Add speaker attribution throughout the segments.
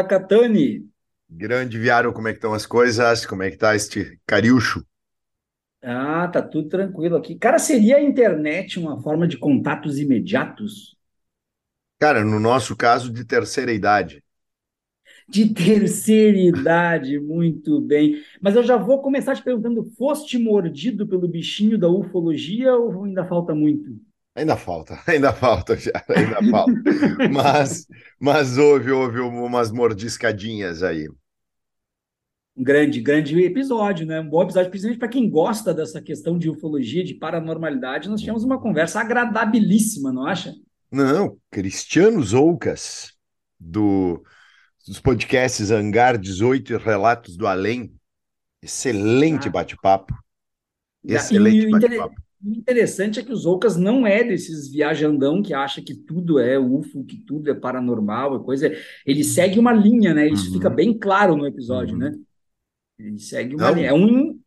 Speaker 1: Fala, Catani.
Speaker 2: Grande Viário, como é que estão as coisas? Como é que tá este cariúcho?
Speaker 1: Ah, tá tudo tranquilo aqui. Cara, seria a internet uma forma de contatos imediatos?
Speaker 2: Cara, no nosso caso, de terceira idade.
Speaker 1: De terceira idade, muito bem. Mas eu já vou começar te perguntando: foste mordido pelo bichinho da ufologia ou ainda falta muito?
Speaker 2: Ainda falta, ainda falta, já, ainda falta. Mas, mas houve, houve umas mordiscadinhas aí.
Speaker 1: Um grande, grande episódio, né? Um bom episódio, principalmente para quem gosta dessa questão de ufologia, de paranormalidade. Nós tivemos uma conversa agradabilíssima, não acha?
Speaker 2: Não, Cristiano Zoucas, do, dos podcasts Hangar 18 e Relatos do Além. Excelente ah. bate-papo.
Speaker 1: Excelente bate-papo. O interessante é que o Zoucas não é desses viajandão que acha que tudo é UFO, que tudo é paranormal, é coisa. Ele segue uma linha, né? Isso uhum. fica bem claro no episódio, uhum. né? Ele segue uma não. linha. É um,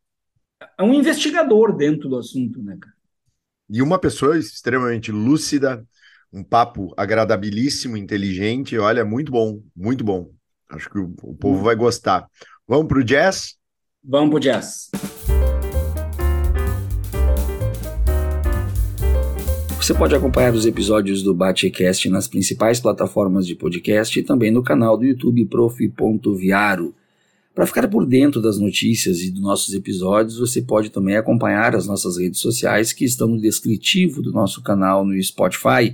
Speaker 1: é um investigador dentro do assunto, né, cara?
Speaker 2: E uma pessoa extremamente lúcida, um papo agradabilíssimo, inteligente. Olha, muito bom, muito bom. Acho que o, o povo uhum. vai gostar. Vamos para o jazz?
Speaker 1: Vamos para o jazz. Você pode acompanhar os episódios do Batecast nas principais plataformas de podcast e também no canal do YouTube prof.viaro. Para ficar por dentro das notícias e dos nossos episódios, você pode também acompanhar as nossas redes sociais que estão no descritivo do nosso canal no Spotify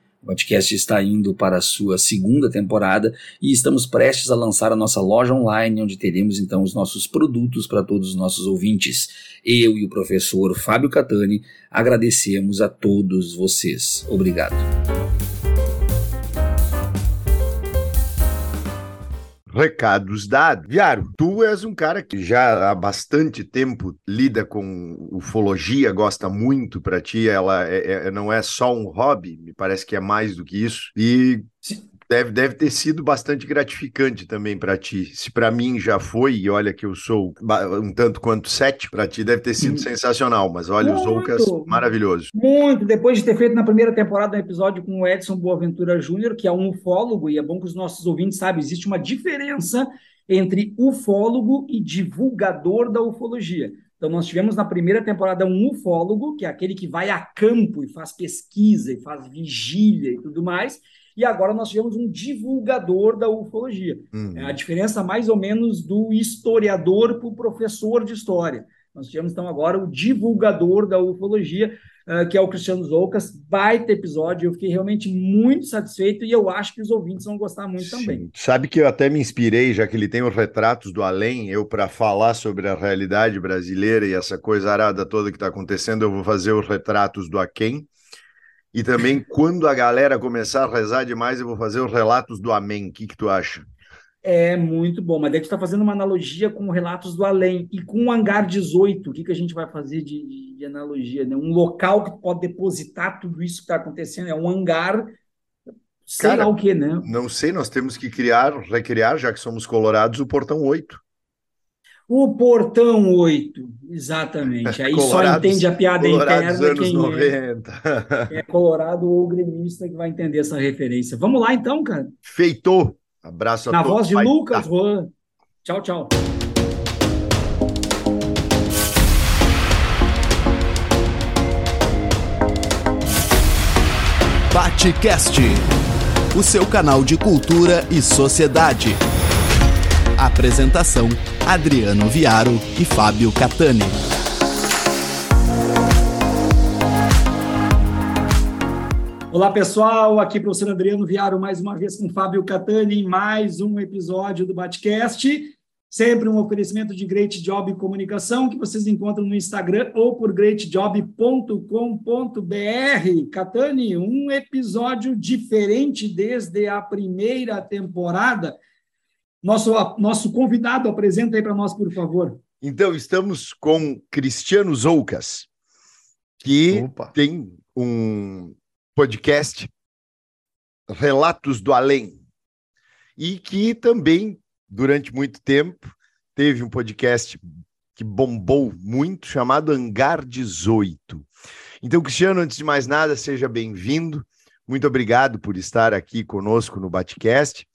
Speaker 1: O podcast está indo para a sua segunda temporada e estamos prestes a lançar a nossa loja online, onde teremos então os nossos produtos para todos os nossos ouvintes. Eu e o professor Fábio Catani agradecemos a todos vocês. Obrigado.
Speaker 2: Recados dados. Viário, tu és um cara que já há bastante tempo lida com ufologia, gosta muito para ti, ela é, é, não é só um hobby, me parece que é mais do que isso. E deve, deve ter sido bastante gratificante também para ti. Se para mim já foi, e olha que eu sou um tanto quanto sete, para ti deve ter sido sensacional. Mas olha, muito, os Oucas, maravilhoso.
Speaker 1: Muito. Depois de ter feito na primeira temporada um episódio com o Edson Boaventura Júnior, que é um ufólogo, e é bom que os nossos ouvintes saibam, existe uma diferença entre ufólogo e divulgador da ufologia. Então, nós tivemos na primeira temporada um ufólogo, que é aquele que vai a campo e faz pesquisa e faz vigília e tudo mais, e agora nós tivemos um divulgador da ufologia. Uhum. É a diferença mais ou menos do historiador para o professor de história. Nós tivemos então agora o divulgador da ufologia, uh, que é o Cristiano Zoucas, baita episódio, eu fiquei realmente muito satisfeito e eu acho que os ouvintes vão gostar muito Sim. também.
Speaker 2: Sabe que eu até me inspirei, já que ele tem os retratos do além, eu para falar sobre a realidade brasileira e essa coisa arada toda que está acontecendo, eu vou fazer os retratos do aquém, e também, quando a galera começar a rezar demais, eu vou fazer os relatos do Amém. O que, que tu acha?
Speaker 1: É muito bom, mas daí tu está fazendo uma analogia com relatos do além e com o hangar 18. O que, que a gente vai fazer de, de, analogia? Né? Um local que pode depositar tudo isso que está acontecendo. É um hangar, sei Cara, lá o que, né?
Speaker 2: Não sei, nós temos que criar, recriar, já que somos colorados, o portão 8.
Speaker 1: O portão 8, exatamente. Aí só entende a piada interna quem 90. é. é colorado ou gremista que vai entender essa referência. Vamos lá então, cara.
Speaker 2: Feito. Abraço a
Speaker 1: Na todos. voz de Lucas Juan. Tchau, tchau.
Speaker 3: Batecast, o seu canal de cultura e sociedade. Apresentação Adriano Viaro e Fábio Catani.
Speaker 1: Olá pessoal, aqui professor Adriano Viaro mais uma vez com Fábio Catani em mais um episódio do Batcast. Sempre um oferecimento de Great Job Comunicação, que vocês encontram no Instagram ou por greatjob.com.br. Catani, um episódio diferente desde a primeira temporada. Nosso, nosso convidado apresenta aí para nós, por favor.
Speaker 2: Então, estamos com Cristiano Zoucas, que Opa. tem um podcast, Relatos do Além, e que também durante muito tempo. Teve um podcast que bombou muito, chamado Hangar 18. Então, Cristiano, antes de mais nada, seja bem-vindo. Muito obrigado por estar aqui conosco no Batcast.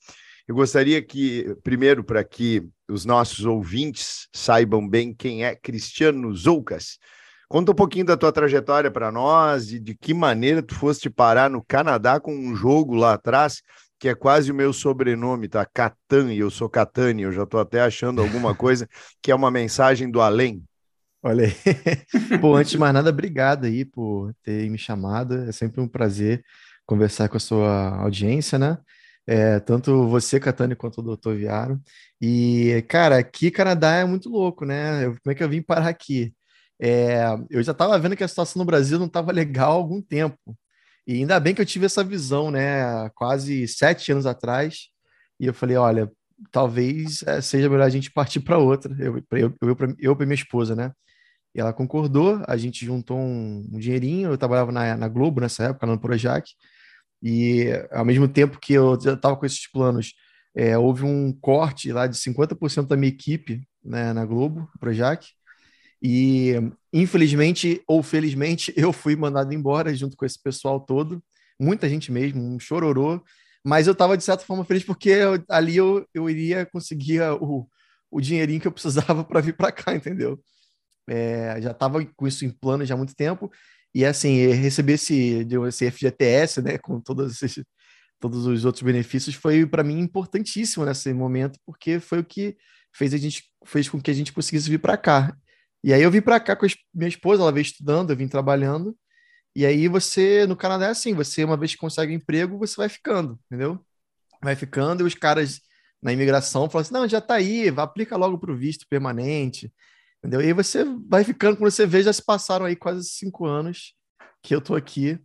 Speaker 2: Eu gostaria que, primeiro, para que os nossos ouvintes saibam bem quem é Cristiano Zoucas. Conta um pouquinho da tua trajetória para nós e de que maneira tu foste parar no Canadá com um jogo lá atrás que é quase o meu sobrenome, tá? Catan, e eu sou Catani, eu já estou até achando alguma coisa que é uma mensagem do além.
Speaker 4: Olha aí. Pô, antes de mais nada, obrigado aí por ter me chamado. É sempre um prazer conversar com a sua audiência, né? É, tanto você, Catani, quanto o doutor Viaro. E, cara, aqui Canadá é muito louco, né? Eu, como é que eu vim parar aqui? É, eu já estava vendo que a situação no Brasil não estava legal há algum tempo. E ainda bem que eu tive essa visão, né, quase sete anos atrás, e eu falei, olha, talvez é, seja melhor a gente partir para outra, eu, eu, eu, eu para minha esposa, né, e ela concordou, a gente juntou um, um dinheirinho, eu trabalhava na, na, Globo nessa época, no Projac, e ao mesmo tempo que eu estava com esses planos, é, houve um corte lá de 50% da minha equipe né, na Globo, Projac, e, infelizmente ou felizmente, eu fui mandado embora junto com esse pessoal todo, muita gente mesmo, um chororô, mas eu estava de certa forma feliz porque eu, ali eu, eu iria conseguir o, o dinheirinho que eu precisava para vir para cá, entendeu? É, já estava com isso em plano já há muito tempo, e assim, receber esse, esse FGTS, né, com todos, esses, todos os outros benefícios, foi para mim importantíssimo nesse momento, porque foi o que fez a gente fez com que a gente conseguisse vir para cá. E aí eu vim para cá com a minha esposa, ela veio estudando, eu vim trabalhando. E aí você, no Canadá é assim, você uma vez que consegue um emprego, você vai ficando, entendeu? Vai ficando e os caras na imigração falam assim, não, já tá aí, aplica logo para o visto permanente, entendeu? E aí você vai ficando, quando você vê, já se passaram aí quase cinco anos que eu tô aqui.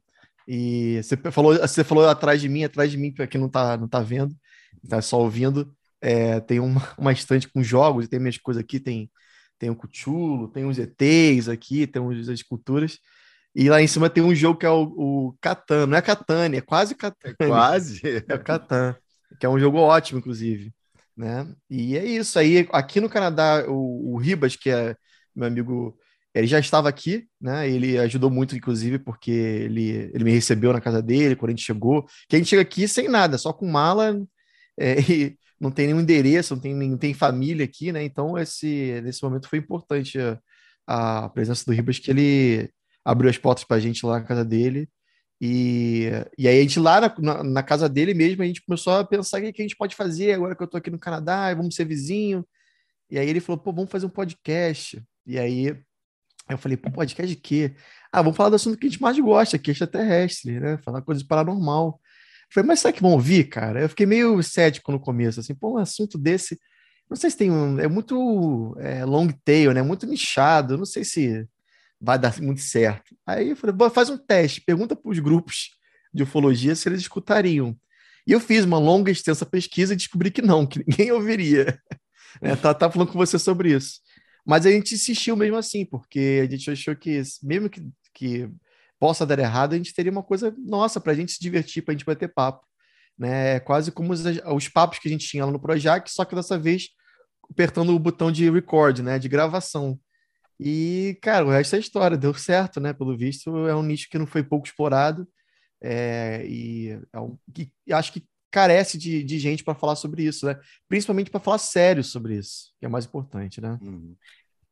Speaker 4: E você falou, você falou atrás de mim, atrás de mim, para quem não tá, não tá vendo, tá só ouvindo, é, tem uma, uma estante com jogos, tem minhas coisas aqui, tem tem o Cuchulo, tem os ETs aqui, tem as esculturas. E lá em cima tem um jogo que é o, o Catan, não é Catane, é quase Catan.
Speaker 2: É quase.
Speaker 4: É o Catan, que é um jogo ótimo, inclusive. Né? E é isso aí. Aqui no Canadá, o, o Ribas, que é meu amigo, ele já estava aqui, né? Ele ajudou muito, inclusive, porque ele, ele me recebeu na casa dele quando a gente chegou. Que a gente chega aqui sem nada, só com mala é, e, não tem nenhum endereço, não tem, não tem família aqui, né? Então, esse, nesse momento foi importante a, a presença do Ribas, que ele abriu as portas para a gente lá na casa dele. E, e aí a gente lá na, na, casa dele mesmo, a gente começou a pensar o que a gente pode fazer agora que eu tô aqui no Canadá, vamos ser vizinho. E aí ele falou, pô, vamos fazer um podcast. E aí eu falei, pô, podcast de quê? Ah, vamos falar do assunto que a gente mais gosta, que é extraterrestre, né? Falar coisas paranormal. Falei, mas será que vão ouvir, cara? Eu fiquei meio cético no começo, assim, pô, um assunto desse. Não sei se tem um. É muito é, long tail, né? Muito nichado. Não sei se vai dar muito certo. Aí eu falei, faz um teste, pergunta para os grupos de ufologia se eles escutariam. E eu fiz uma longa, extensa pesquisa e descobri que não, que ninguém ouviria. né? Tá, tá falando com você sobre isso. Mas a gente insistiu mesmo assim, porque a gente achou que, mesmo que, que possa dar errado, a gente teria uma coisa nossa para a gente se divertir, para a gente bater papo. Né? É quase como os, os, papos que a gente tinha lá no Projac, só que dessa vez apertando o botão de record, né? de gravação. E, cara, o resto é história, deu certo, né? Pelo visto, é um nicho que não foi pouco explorado é, e é um, que, acho que carece de, de gente para falar sobre isso, né? Principalmente para falar sério sobre isso, que é mais importante, né? Uhum.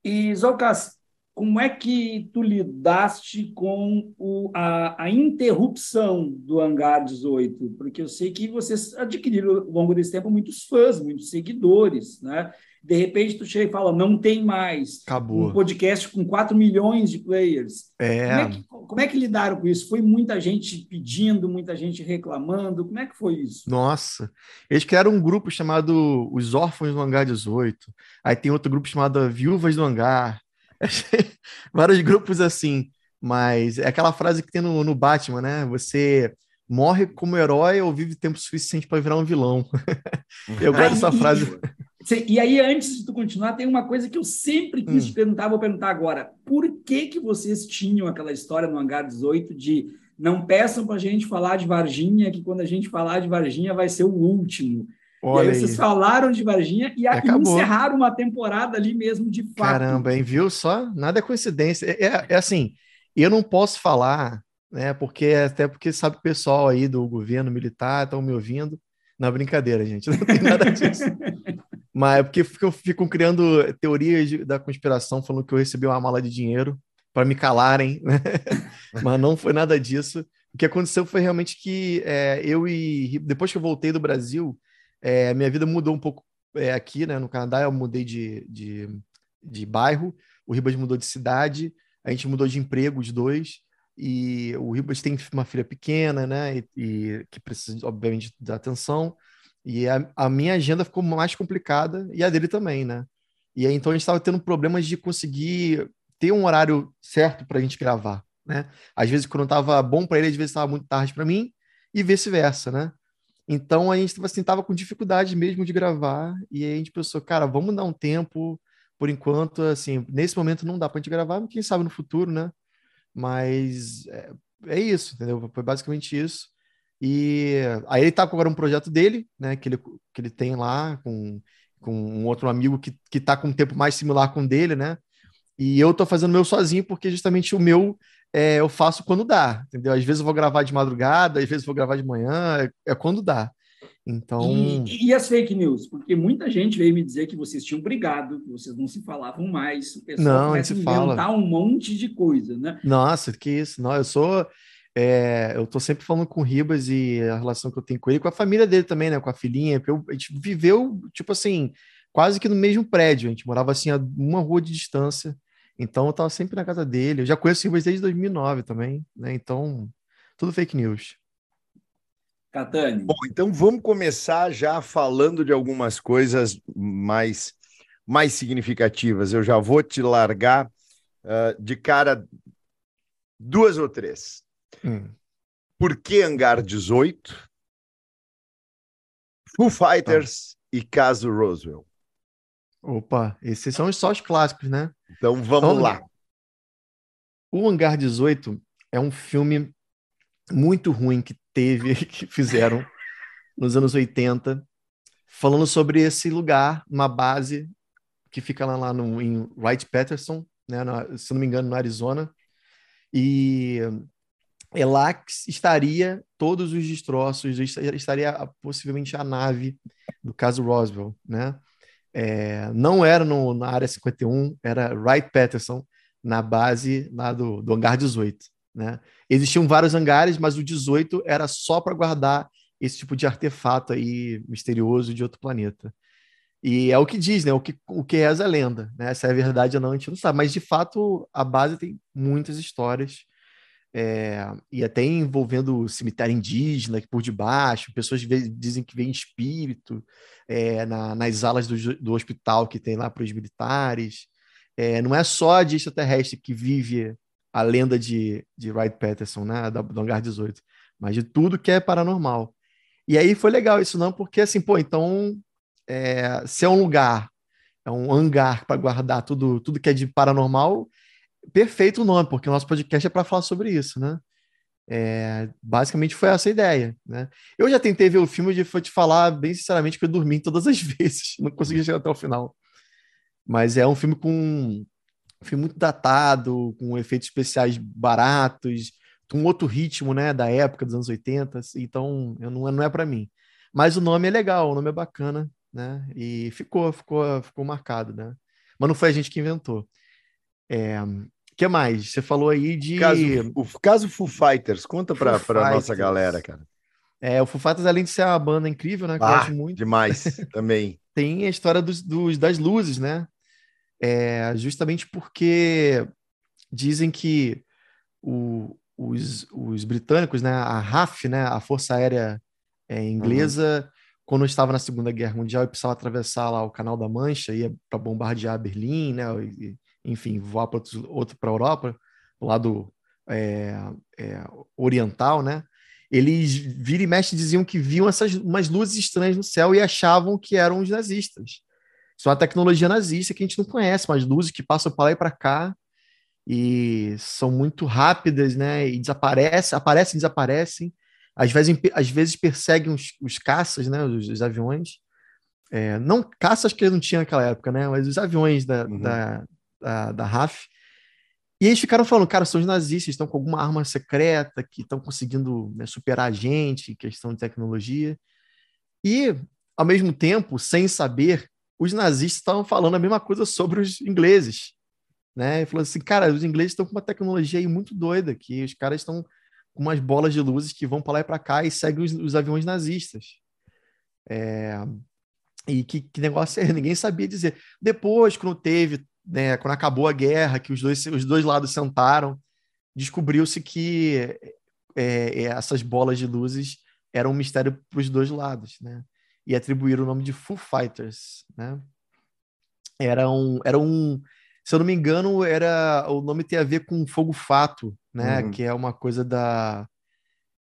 Speaker 1: E, Zocas, como é que tu lidaste com o, a, a, interrupção do Hangar 18? Porque eu sei que vocês adquiriram ao longo desse tempo muitos fãs, muitos seguidores, né? De repente tu chega e fala, não tem mais.
Speaker 4: Acabou.
Speaker 1: Um podcast com 4 milhões de players.
Speaker 4: É.
Speaker 1: Como é, que, como é que lidaram com isso? Foi muita gente pedindo, muita gente reclamando? Como é que foi isso?
Speaker 4: Nossa, eles criaram um grupo chamado Os Órfãos do Hangar 18. Aí tem outro grupo chamado Viúvas do Hangar. Vários grupos assim. Mas é aquela frase que tem no, no Batman, né? Você morre como herói ou vive tempo suficiente para virar um vilão. eu gosto dessa frase.
Speaker 1: E, aí, antes de tu continuar, tem uma coisa que eu sempre quis hum. te perguntar, vou perguntar agora. Por que que vocês tinham aquela história no Hangar 18 de não peçam para a gente falar de Varginha, que quando a gente falar de Varginha vai ser o último. Olha e aí, vocês aí. falaram de Varginha e, e encerraram uma temporada ali mesmo de fato.
Speaker 4: Caramba, hein? Viu só? Nada é coincidência. É, é, é assim, eu não posso falar, né? Porque até porque sabe o pessoal aí do governo militar estão me ouvindo. Na brincadeira, gente, não tem nada disso. Mas é porque ficam, ficam criando teorias da conspiração falando que eu recebi uma mala de dinheiro para me calarem, né? Mas não foi nada disso. O que aconteceu foi realmente que é, eu e depois que eu voltei do Brasil, é, minha vida mudou um pouco é, aqui, né? No Canadá eu mudei de, de, de bairro, o Ribas mudou de cidade, a gente mudou de emprego, os dois, e o Ribas tem uma filha pequena, né? E, e que precisa, obviamente, da atenção. E a, a, minha agenda ficou mais complicada e a dele também, né? E aí, então a gente estava tendo problemas de conseguir ter um horário certo para a gente gravar, né? Às vezes, quando estava bom para ele, às vezes estava muito tarde para mim e vice-versa, né? Então a gente assim, tava com dificuldade mesmo de gravar e aí a gente pensou, cara, vamos dar um tempo, por enquanto, assim, nesse momento não dá para a gente gravar, quem sabe no futuro, né? Mas é, é, isso, entendeu? Foi basicamente isso. E aí ele tá com agora um projeto dele, né? Que ele, que ele tem lá com, com um outro amigo que, que tá com um tempo mais similar com o dele, né? E eu tô fazendo o meu sozinho, porque justamente o meu é, eu faço quando dá, entendeu? Às vezes eu vou gravar de madrugada, às vezes eu vou gravar de manhã, é, é quando dá. Então.
Speaker 1: E, e, as fake news? Porque muita gente veio me dizer que vocês tinham brigado, que vocês não se falavam mais. O pessoal
Speaker 4: não, começa a inventar
Speaker 1: fala. um monte de coisa, né?
Speaker 4: Nossa, que isso. Não, eu sou. É, eu tô sempre falando com o Ribas e a relação que eu tenho com ele, com a família dele também, né? Com a filhinha, porque eu, a gente viveu, tipo assim, quase que no mesmo prédio. A gente morava assim a uma rua de distância. Então eu tava sempre na casa dele. Eu já conheço o Ribas desde 2009 também, né? Então, tudo fake news.
Speaker 2: Catani. Bom, então vamos começar já falando de algumas coisas mais, mais significativas. Eu já vou te largar uh, de cara duas ou três. Hum. Por que Hangar 18? Foo Fighters ah. e Caso Roswell.
Speaker 4: Opa, esses são só os clássicos, né?
Speaker 2: Então vamos então, lá.
Speaker 4: O Hangar 18 é um filme muito ruim que teve, que fizeram nos anos 80, falando sobre esse lugar, uma base que fica lá, lá no, em Wright Patterson, né, se não me engano, no Arizona. E é que estaria todos os destroços, estaria possivelmente a nave do caso Roswell, né? É, não era no, na área 51, era Wright Patterson, na base lá do, do hangar 18. Né? Existiam vários hangares, mas o 18 era só para guardar esse tipo de artefato aí misterioso de outro planeta. E é o que diz, né? O que, o que reza a lenda, né? Se é verdade ou não, a gente não sabe. Mas, de fato, a base tem muitas histórias. É, e até envolvendo cemitério indígena por debaixo, pessoas dizem que vem espírito é, na, nas alas do, do, hospital que tem lá para os militares. É, não é só de extraterrestre que vive a lenda de, de Wright Patterson, né, do Hangar 18, mas de tudo que é paranormal. E aí foi legal isso não, porque assim, pô, então se é um lugar, é um hangar para guardar tudo, tudo que é de paranormal, perfeito o nome, porque o nosso podcast é para falar sobre isso, né? É, basicamente foi essa a ideia, né? Eu já tentei ver o filme e te falar bem sinceramente que eu dormi todas as vezes, não consegui chegar até o final. Mas é um filme com um filme muito datado, com efeitos especiais baratos, com outro ritmo, né, da época dos anos 80, então não, não é para mim. Mas o nome é legal, o nome é bacana, né? E ficou, ficou, ficou marcado, né? Mas não foi a gente que inventou. É, que mais? Você falou aí de.
Speaker 2: Caso, o caso Foo Fighters, conta para a nossa galera, cara.
Speaker 4: É, o Foo Fighters, além de ser uma banda incrível, né? Que ah, eu gosto muito.
Speaker 2: Demais, também.
Speaker 4: tem a história dos, dos das luzes, né? É, justamente porque dizem que o, os, os britânicos, né, a RAF, né, a Força Aérea é, inglesa, uhum. quando estava na Segunda Guerra Mundial e precisava atravessar lá o Canal da Mancha, ia para bombardear Berlim, né, e, enfim, voar para outro, para a Europa, do lado é, é, oriental, né? Eles vira e mexe diziam que viam essas umas luzes estranhas no céu e achavam que eram os nazistas. Isso é uma tecnologia nazista que a gente não conhece, mas luzes que passam para lá e para cá e são muito rápidas, né? E desaparecem, aparecem, desaparecem. Às vezes, às vezes perseguem os, os caças, né? Os, os aviões. É, não caças que não tinha naquela época, né? Mas os aviões da, uhum. da, da, da RAF. E eles ficaram falando, cara, são os nazistas, estão com alguma arma secreta, que estão conseguindo né, superar a gente, questão de tecnologia. E, ao mesmo tempo, sem saber, os nazistas estavam falando a mesma coisa sobre os ingleses né? E falou assim, cara, os ingleses estão com uma tecnologia aí muito doida, que os caras estão com umas bolas de luzes que vão para lá e para cá e seguem os, os aviões nazistas. É... E que, que negócio é? Ninguém sabia dizer. Depois, quando teve, né, quando acabou a guerra, que os dois, os dois lados sentaram, descobriu-se que é, é essas bolas de luzes eram um mistério para os dois lados, né? E atribuíram o nome de Foo Fighters, né? Era um, era um, se eu não me engano, era o nome tem a ver com fogo fato, né? Uhum. Que é uma coisa da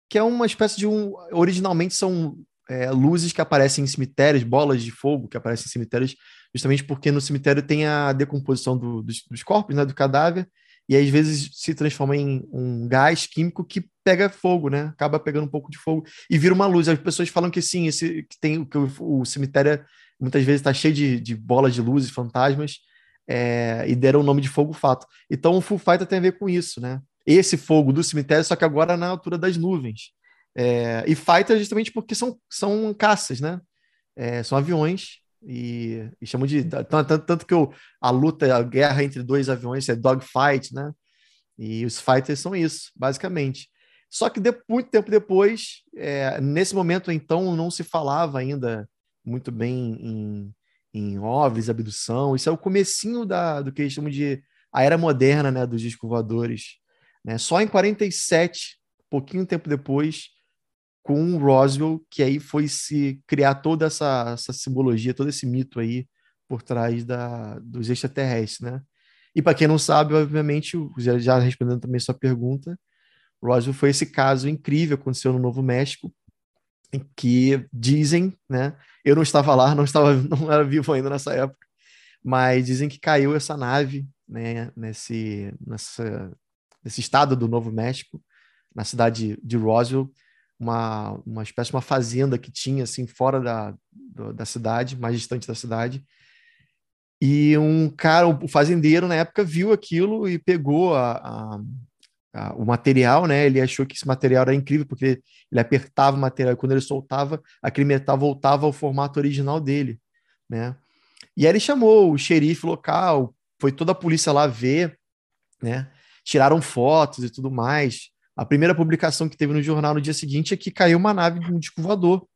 Speaker 4: que é uma espécie de um originalmente são é, luzes que aparecem em cemitérios, bolas de fogo que aparecem em cemitérios, justamente porque no cemitério tem a decomposição do, dos, dos, corpos, né, do cadáver, e às vezes se transforma em um gás químico que pega fogo, né? Acaba pegando um pouco de fogo e vira uma luz. As pessoas falam que sim, esse que tem que o, o cemitério muitas vezes está cheio de, de bolas de luzes, fantasmas, é, e deram o nome de Fogo Fato. Então o Full Fighter tem a ver com isso, né? Esse fogo do cemitério, só que agora na altura das nuvens. É, e Fighter justamente porque são, são caças, né? É, são aviões e, e chamam de tanto, tanto que o, a luta, a guerra entre dois aviões é dogfight, né? E os fighters são isso, basicamente. Só que de, muito tempo depois, é, nesse momento então, não se falava ainda muito bem em, em OVNIs, abdução. Isso é o comecinho da, do que eles chamam de a era moderna né, dos discos voadores. Né? Só em 47, pouquinho tempo depois, com Roswell, que aí foi se criar toda essa, essa simbologia, todo esse mito aí por trás da, dos extraterrestres, né? E para quem não sabe, obviamente, já, respondendo também sua pergunta, Roswell foi esse caso incrível, aconteceu no Novo México, que dizem, né? Eu não estava lá, não estava, não era vivo ainda nessa época, mas dizem que caiu essa nave, né? Nesse, nessa, nesse estado do Novo México, na cidade de Roswell, uma, uma espécie de uma fazenda que tinha assim fora da, da cidade, mais distante da cidade. E um cara, o fazendeiro na época viu aquilo e pegou a, a o material, né? Ele achou que esse material era incrível porque ele apertava o material e quando ele soltava, aquele metal voltava ao formato original dele, né? E aí ele chamou o xerife local, foi toda a polícia lá ver, né? Tiraram fotos e tudo mais. A primeira publicação que teve no jornal no dia seguinte é que caiu uma nave de um disco voador,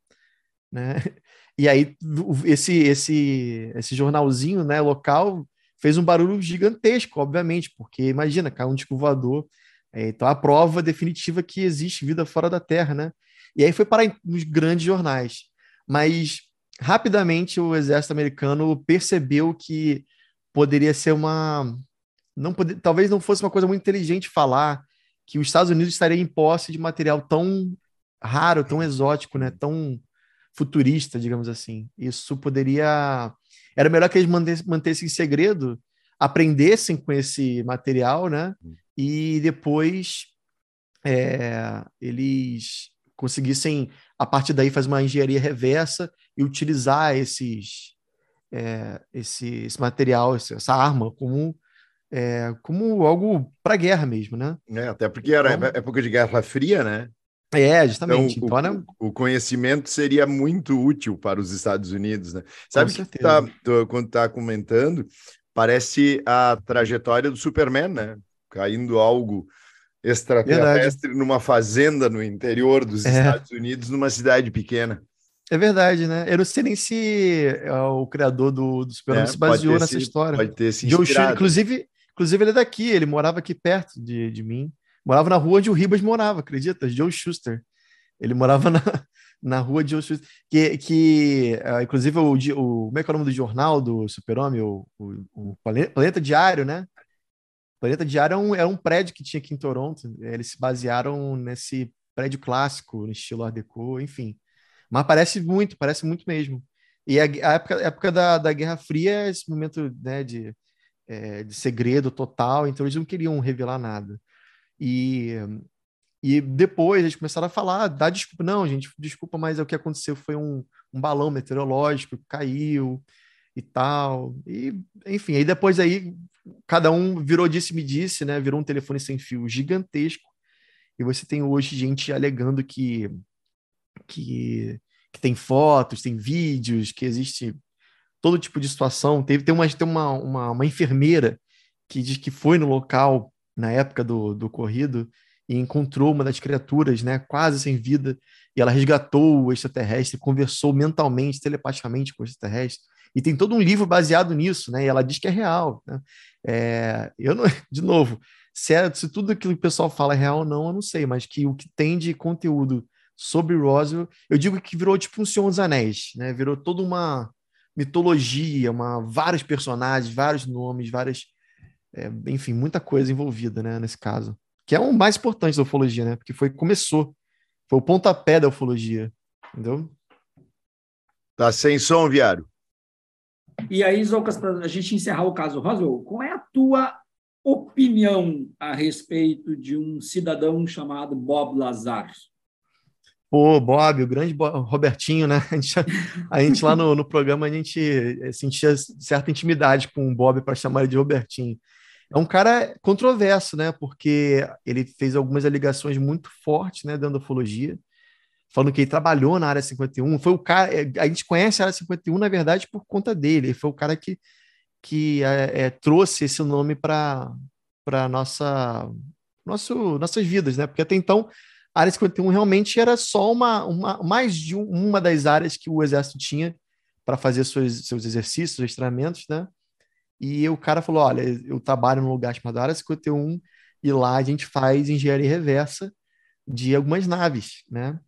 Speaker 4: né? E aí esse esse esse jornalzinho, né, local fez um barulho gigantesco, obviamente, porque imagina, caiu um disco voador é, então, a prova definitiva que existe vida fora da Terra, né? E aí foi parar nos grandes jornais. Mas, rapidamente, o exército americano percebeu que poderia ser uma... Não pode... Talvez não fosse uma coisa muito inteligente falar que os Estados Unidos estariam em posse de material tão raro, tão exótico, né? Tão futurista, digamos assim. Isso poderia... Era melhor que eles mantessem em segredo, aprendessem com esse material, né? Hum e depois é, eles conseguissem, a partir daí, fazer uma engenharia reversa e utilizar esses, é, esse, esse material, essa arma, como, é, como algo para guerra mesmo, né?
Speaker 2: É, até porque era então, época de Guerra Fria, né?
Speaker 4: É, justamente.
Speaker 2: Então, então o, o, conhecimento seria muito útil para os Estados Unidos, né? Sabe que tá, quando está comentando, parece a trajetória do Superman, né? caindo algo extraterrestre Verdade. numa fazenda no interior dos é. Estados Unidos, numa cidade pequena.
Speaker 4: É verdade, né? Eu não sei nem se é, o criador do, do Super é, se baseou nessa
Speaker 2: sido,
Speaker 4: história.
Speaker 2: Pode ter se inspirado.
Speaker 4: Joe inclusive, inclusive, ele é daqui, ele morava aqui perto de, de mim. Morava na rua onde o Ribas morava, acredita? Joe Schuster. Ele morava na, na rua de Joe Schuster. Que, que uh, inclusive, o, o, como é que é o nome do jornal do Super-Homem? O, o, o, Planeta Diário, né? Planeta Diário é um, é um prédio que tinha aqui em Toronto. Eles se basearam nesse prédio clássico, no estilo Art Deco, enfim. Mas parece muito, parece muito mesmo. E a, a época, a época da, da Guerra Fria é esse momento né, de, é, de segredo total, então eles não queriam revelar nada. E, e depois eles começaram a falar, dá desculpa, não, gente, desculpa, mas é o que aconteceu foi um, um balão meteorológico que caiu e tal. E, enfim, aí depois aí cada um virou disse-me disse, né? Virou um telefone sem fio gigantesco. E você tem hoje gente alegando que que, que tem fotos, tem vídeos, que existe todo tipo de situação. Teve, tem uma, tem uma, uma, uma enfermeira que diz que foi no local na época do, do ocorrido e encontrou uma das criaturas, né, quase sem vida, e ela resgatou o extraterrestre, conversou mentalmente, telepaticamente com o extraterrestre, e tem todo um livro baseado nisso, né, e ela diz que é real, né? É, eu não, de novo, se, é, se tudo aquilo que o pessoal fala é real ou não, eu não sei, mas que o que tem de conteúdo sobre Roswell, eu digo que virou tipo um Senhor dos Anéis, né? Virou toda uma mitologia, uma, vários personagens, vários nomes, várias. É, enfim, muita coisa envolvida, né, nesse caso. Que é o mais importante da ufologia, né? Porque foi começou. Foi o pontapé da ufologia. Entendeu?
Speaker 2: Tá sem som, viário.
Speaker 1: E aí, Zocas, para a gente encerrar o caso Roswell, qual é a tua opinião a respeito de um cidadão chamado Bob Lazar?
Speaker 4: Pô, Bob, o grande Bob, Robertinho, né? A gente, a gente lá no, no, programa, a gente eh, sentia certa intimidade com o Bob para chamar ele de Robertinho. É um cara controverso, né? Porque ele fez algumas alegações muito fortes, né, da ufologia, falando que ele trabalhou na área 51. Foi o cara, eh, a gente conhece a área 51, na verdade, por conta dele. Ele foi o cara que, que é, é, trouxe esse nome para nossa nosso, nossas vidas, né? Porque até então a área 51 realmente era só uma, uma mais de um, uma das áreas que o exército tinha para fazer seus, seus exercícios, seus treinamentos, né? E o cara falou: olha, eu trabalho num lugar chamado Área 51 e lá a gente faz engenharia reversa de algumas naves, né?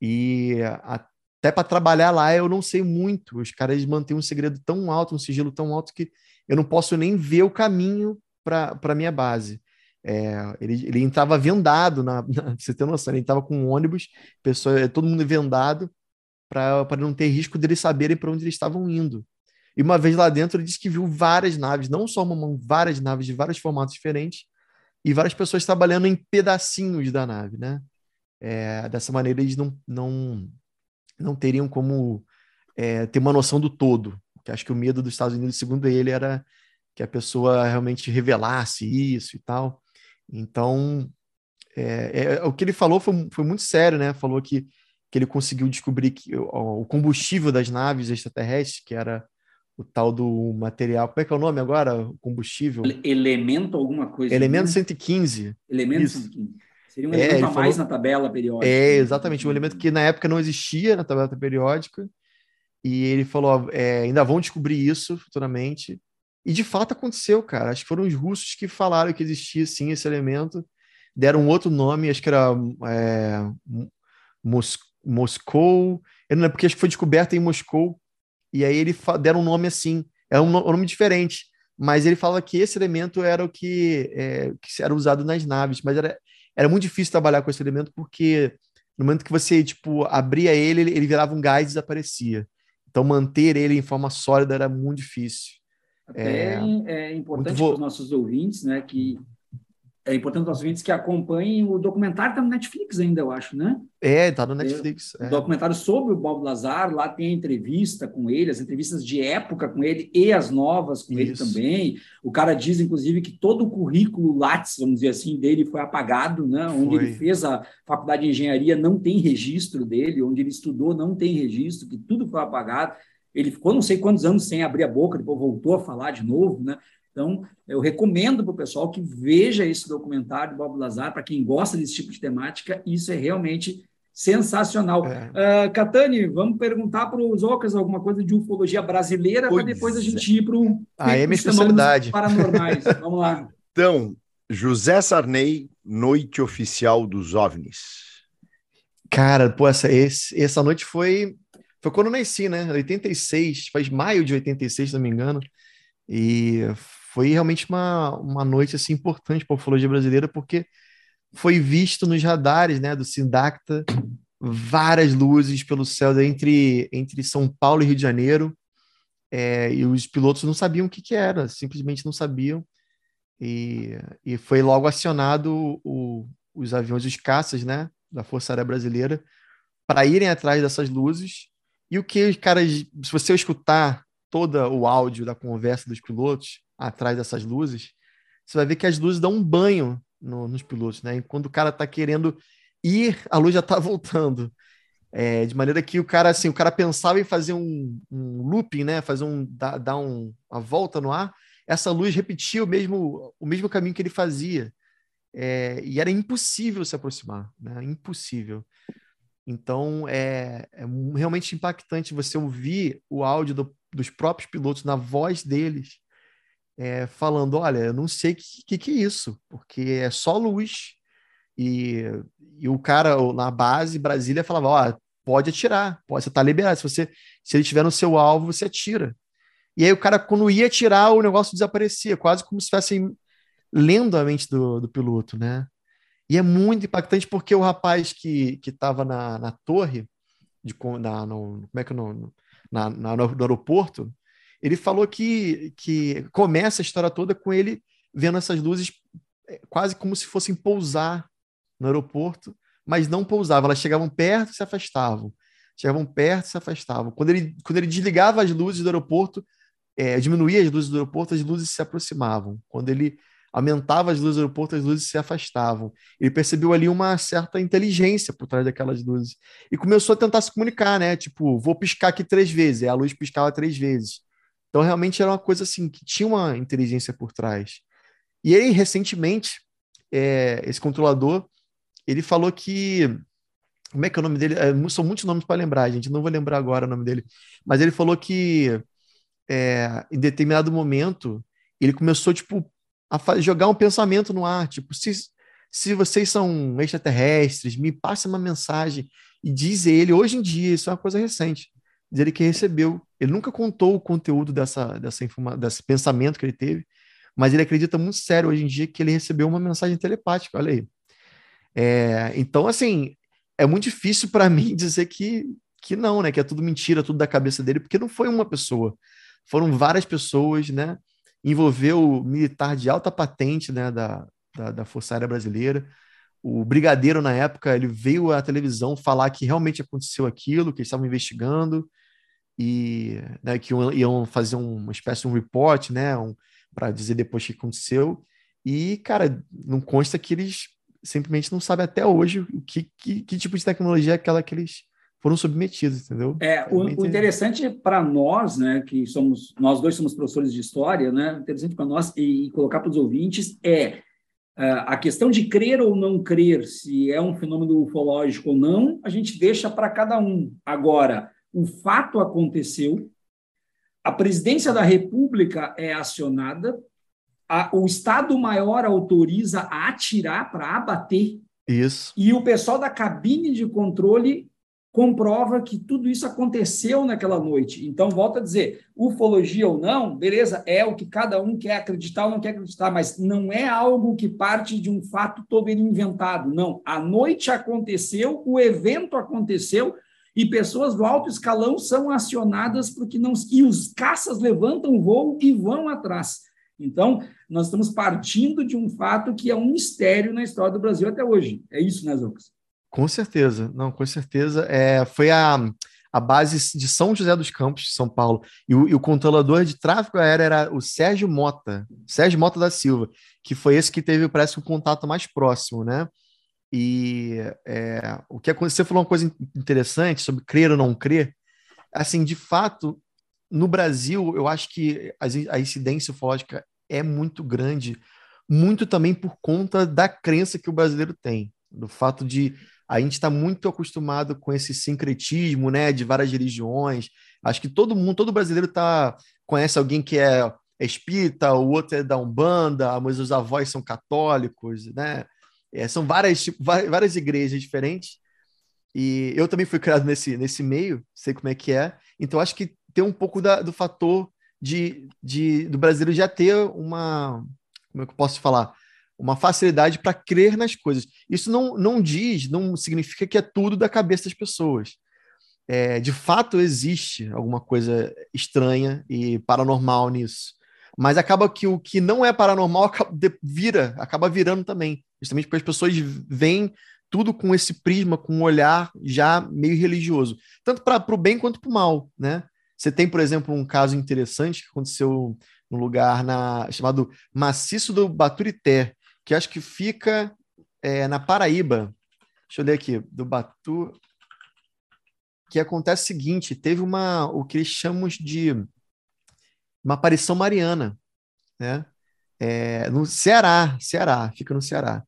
Speaker 4: E até para trabalhar lá eu não sei muito. Os caras mantêm um segredo tão alto, um sigilo tão alto que eu não posso nem ver o caminho para a minha base. É, ele, ele entrava vendado, na, na, você ter noção, ele entrava com um ônibus, pessoa, todo mundo vendado, para não ter risco deles saberem para onde eles estavam indo. E uma vez lá dentro, ele disse que viu várias naves, não só uma várias naves de vários formatos diferentes, e várias pessoas trabalhando em pedacinhos da nave, né? É, dessa maneira, eles não, não, não teriam como é, ter uma noção do todo. Porque acho que o medo dos Estados Unidos, segundo ele, era que a pessoa realmente revelasse isso e tal. Então, é, é, o que ele falou foi, foi muito sério, né? Falou que, que ele conseguiu descobrir que o, o combustível das naves extraterrestres, que era o tal do material. Como é que é o nome agora? O combustível?
Speaker 1: Elemento alguma coisa.
Speaker 4: Elemento né? 115.
Speaker 1: Elemento Isso. 115. Seria um é, elemento a mais falou... na tabela periódica.
Speaker 4: É, exatamente. Um elemento que na época não existia na tabela periódica. E ele falou: é, ainda vão descobrir isso futuramente. E de fato aconteceu, cara. Acho que foram os russos que falaram que existia sim esse elemento. Deram um outro nome, acho que era é, Mos Moscou. Eu não lembro, porque acho que foi descoberto em Moscou. E aí ele deram um nome assim. É um, um nome diferente. Mas ele fala que esse elemento era o que, é, que era usado nas naves. Mas era, era muito difícil trabalhar com esse elemento porque no momento que você tipo abria ele, ele virava um gás e desaparecia. Então manter ele em forma sólida era muito difícil.
Speaker 1: Até é, é importante para os nossos ouvintes, né, que é importante para os ouvintes que acompanhem o documentário está no Netflix ainda, eu acho, né?
Speaker 4: É, está no Netflix.
Speaker 1: É, é. documentário sobre o Bob Lazar, lá tem a entrevista com ele, as entrevistas de época com ele e as novas com Isso. ele também. O cara diz, inclusive, que todo o currículo Lattes, vamos dizer assim, dele foi apagado, né? Foi. Onde ele fez a faculdade de engenharia não tem registro dele, onde ele estudou não tem registro, que tudo foi apagado. Ele ficou não sei quantos anos sem abrir a boca, depois voltou a falar de novo, né? Então, eu recomendo para o pessoal que veja esse documentário do Bob Lazar, para quem gosta desse tipo de temática, isso é realmente Sensacional. É. Uh, Catani, vamos perguntar para os Ocas alguma coisa de ufologia brasileira para depois a gente ir para o.
Speaker 4: Ah, é minha especialidade.
Speaker 1: Paranormais. vamos lá.
Speaker 2: Então, José Sarney, Noite Oficial dos OVNIs.
Speaker 4: Cara, pô, essa, esse, essa noite foi, foi quando eu nasci, né? 86, faz maio de 86, se não me engano. E foi realmente uma, uma noite assim, importante para a ufologia brasileira, porque foi visto nos radares né, do Sindacta várias luzes pelo céu entre, entre São Paulo e Rio de Janeiro. É, e os pilotos não sabiam o que, que era, simplesmente não sabiam. E, e foi logo acionado o, os aviões, os caças, né, da Força Aérea Brasileira, para irem atrás dessas luzes. E o que os caras, se você escutar todo o áudio da conversa dos pilotos atrás dessas luzes, você vai ver que as luzes dão um banho no, nos pilotos, né? E quando o cara está querendo ir, a luz já está voltando. É, de maneira que o cara, assim, o cara pensava em fazer um, um looping, né? Fazer um dar, dar um, uma volta no ar. Essa luz repetia o mesmo o mesmo caminho que ele fazia. É, e era impossível se aproximar, né? Impossível. Então é, é realmente impactante você ouvir o áudio do, dos próprios pilotos na voz deles é, falando: olha, eu não sei o que, que, que, é isso, porque é só luz. E, e o cara na base, Brasília, falava: ó, pode atirar, pode, você tá liberado. Se, você, se ele estiver no seu alvo, você atira. E aí o cara, quando ia atirar, o negócio desaparecia, quase como se estivesse lendo a mente do, do piloto, né? E é muito impactante porque o rapaz que estava na, na torre, de, na, no, como é que é no, na, na, no aeroporto, ele falou que, que começa a história toda com ele vendo essas luzes é, quase como se fossem pousar no aeroporto, mas não pousavam, elas chegavam perto e se afastavam. Chegavam perto e se afastavam. Quando ele, quando ele desligava as luzes do aeroporto, é, diminuía as luzes do aeroporto, as luzes se aproximavam. Quando ele aumentava as luzes do aeroporto, as luzes se afastavam. Ele percebeu ali uma certa inteligência por trás daquelas luzes e começou a tentar se comunicar, né? Tipo, vou piscar aqui três vezes. E a luz piscava três vezes. Então, realmente era uma coisa assim, que tinha uma inteligência por trás. E aí, recentemente, é, esse controlador, ele falou que. Como é que é o nome dele? É, são muitos nomes para lembrar, gente. Não vou lembrar agora o nome dele. Mas ele falou que é, em determinado momento ele começou tipo a jogar um pensamento no ar, tipo se, se vocês são extraterrestres, me passe uma mensagem e diz ele hoje em dia isso é uma coisa recente ele que recebeu. Ele nunca contou o conteúdo dessa, dessa informa, desse pensamento que ele teve, mas ele acredita muito sério hoje em dia que ele recebeu uma mensagem telepática. Olha aí. É, então, assim, é muito difícil para mim dizer que, que não, né? Que é tudo mentira, tudo da cabeça dele, porque não foi uma pessoa. Foram várias pessoas, né? Envolveu militar de alta patente, né? Da, da, da Força Aérea Brasileira. O brigadeiro, na época, ele veio à televisão falar que realmente aconteceu aquilo, que eles estavam investigando e né, que iam fazer uma espécie de um report, né, um, para dizer depois o que aconteceu. E, cara, não consta que eles simplesmente não sabem até hoje o que, que, que tipo de tecnologia é aquela que eles foram submetidos, entendeu?
Speaker 1: É, o, o interessante para nós, né, que somos, nós dois somos professores de história, né, interessante para nós e, e colocar para os ouvintes é a questão de crer ou não crer, se é um fenômeno ufológico ou não, a gente deixa para cada um. Agora, o fato aconteceu, a presidência da República é acionada, a, o Estado-Maior autoriza a atirar para abater.
Speaker 4: Isso.
Speaker 1: E o pessoal da cabine de controle comprova que tudo isso aconteceu naquela noite. Então, volto a dizer, ufologia ou não, beleza, é o que cada um quer acreditar ou não quer acreditar, mas não é algo que parte de um fato todo inventado. Não, a noite aconteceu, o evento aconteceu, e pessoas do alto escalão são acionadas porque não e os caças levantam voo e vão atrás. Então, nós estamos partindo de um fato que é um mistério na história do Brasil até hoje. É isso, né, Zocas?
Speaker 4: Com certeza, não, com certeza. É, foi a, a base de São José dos Campos, São Paulo, e o, e o controlador de tráfego aéreo era o Sérgio Mota, Sérgio Mota da Silva, que foi esse que teve, parece, o contato mais próximo, né? E é, o que aconteceu, você falou uma coisa interessante sobre crer ou não crer. Assim, de fato, no Brasil, eu acho que a, a incidência ufológica é muito grande, muito também por conta da crença que o brasileiro tem. do fato de a gente estar tá muito acostumado com esse sincretismo, né, de várias religiões. Acho que todo mundo, todo brasileiro tá conhece alguém que é espírita, o outro é da Umbanda, mas os avós são católicos, né? É, são várias, tipo, várias igrejas diferentes. E eu também fui criado nesse, nesse meio, sei como é que é. Então, acho que tem um pouco da, do fator de, de, do brasileiro já ter uma. Como é que eu posso falar? Uma facilidade para crer nas coisas. Isso não, não diz, não significa que é tudo da cabeça das pessoas. É, de fato, existe alguma coisa estranha e paranormal nisso. Mas acaba que o que não é paranormal acaba, vira, acaba virando também. Justamente porque as pessoas veem tudo com esse prisma, com um olhar já meio religioso, tanto para o bem quanto para o mal, né? Você tem, por exemplo, um caso interessante que aconteceu num lugar na, chamado Maciço do Baturité, que acho que fica é, na Paraíba. Deixa eu ler aqui, do Batu. Que acontece o seguinte: teve uma, o que eles chamam de uma aparição mariana, né? É, no Ceará, Ceará, fica no Ceará.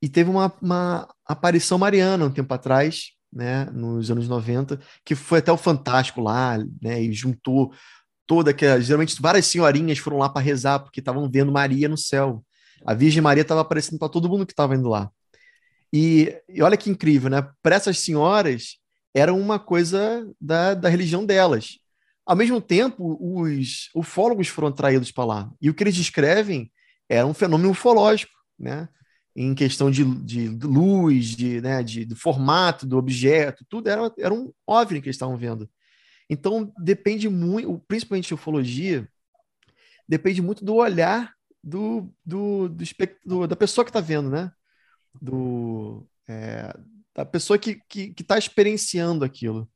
Speaker 4: E teve uma, uma aparição mariana um tempo atrás, né, nos anos 90, que foi até o Fantástico lá, né, e juntou toda aquela. Geralmente, várias senhorinhas foram lá para rezar, porque estavam vendo Maria no céu. A Virgem Maria estava aparecendo para todo mundo que estava indo lá. E, e, olha que incrível, né? Para essas senhoras, era uma coisa da, da religião delas. Ao mesmo tempo, os ufólogos foram atraídos para lá. E o que eles descrevem era um fenômeno ufológico, né? em questão de, de luz, de, né, de, formato do objeto, tudo era, era um OVNI que eles estavam vendo. Então, depende muito, principalmente ufologia, depende muito do olhar do, do, do, do da pessoa que está vendo, né? Do, é, da pessoa que está que, que tá experienciando aquilo.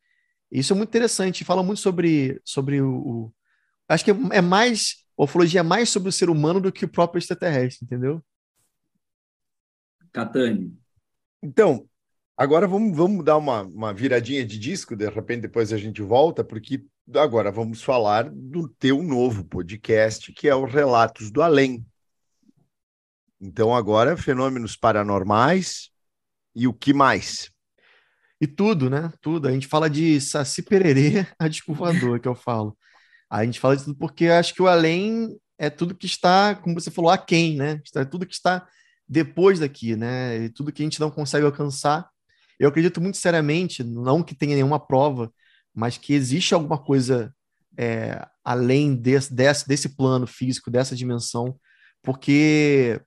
Speaker 4: Isso é muito interessante, fala muito sobre, sobre o, o. Acho que é mais. A ufologia é mais sobre o ser humano do que o próprio extraterrestre, entendeu?
Speaker 1: Catani.
Speaker 2: Então, agora vamos, vamos dar uma, uma viradinha de disco, de repente depois a gente volta, porque agora vamos falar do teu novo podcast, que é o Relatos do Além. Então, agora, fenômenos paranormais e o que mais?
Speaker 4: E tudo, né? Tudo. A gente fala de Saci Pererê a disco que eu falo. A gente fala de tudo porque acho que o além é tudo que está, como você falou, aquém, né? É tudo que está depois daqui, né? E tudo que a gente não consegue alcançar. Eu acredito muito seriamente, não que tenha nenhuma prova, mas que existe alguma coisa é, além desse, desse, desse plano físico, dessa dimensão, porque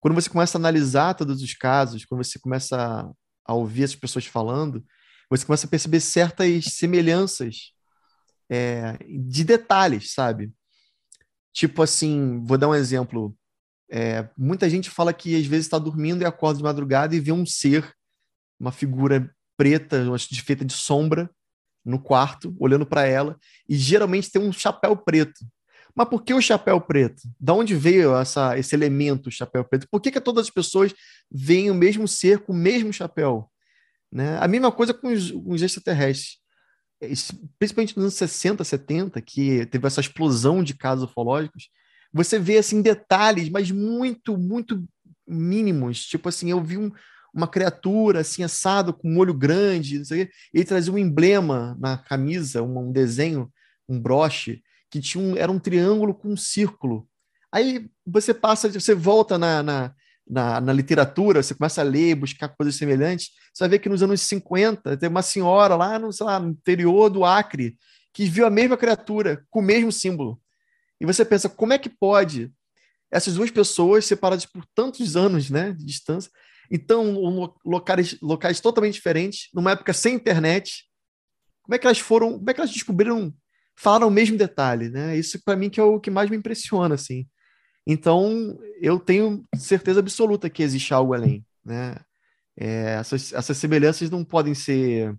Speaker 4: quando você começa a analisar todos os casos, quando você começa a, a ouvir as pessoas falando, você começa a perceber certas semelhanças é, de detalhes, sabe? Tipo assim, vou dar um exemplo. É, muita gente fala que às vezes está dormindo e acorda de madrugada e vê um ser, uma figura preta, feita de sombra, no quarto, olhando para ela, e geralmente tem um chapéu preto. Mas por que o chapéu preto? Da onde veio essa, esse elemento, chapéu preto? Por que, que todas as pessoas veem o mesmo ser com o mesmo chapéu? Né? A mesma coisa com os, com os extraterrestres. Principalmente nos anos 60, 70, que teve essa explosão de casos ufológicos, você vê assim detalhes, mas muito, muito mínimos. Tipo assim, eu vi um, uma criatura assim assado com um olho grande, não sei, ele trazia um emblema na camisa, um, um desenho, um broche que tinha um, era um triângulo com um círculo. Aí você passa, você volta na, na, na, na, literatura, você começa a ler, buscar coisas semelhantes, você vai ver que nos anos 50 tem uma senhora lá no, sei lá, no interior do Acre que viu a mesma criatura com o mesmo símbolo. E você pensa, como é que pode essas duas pessoas separadas por tantos anos né, de distância, então locais, locais totalmente diferentes, numa época sem internet, como é que elas foram, como é que elas descobriram, falaram o mesmo detalhe, né? Isso para mim que é o que mais me impressiona, assim. Então, eu tenho certeza absoluta que existe algo além, né? É, essas, essas semelhanças não podem ser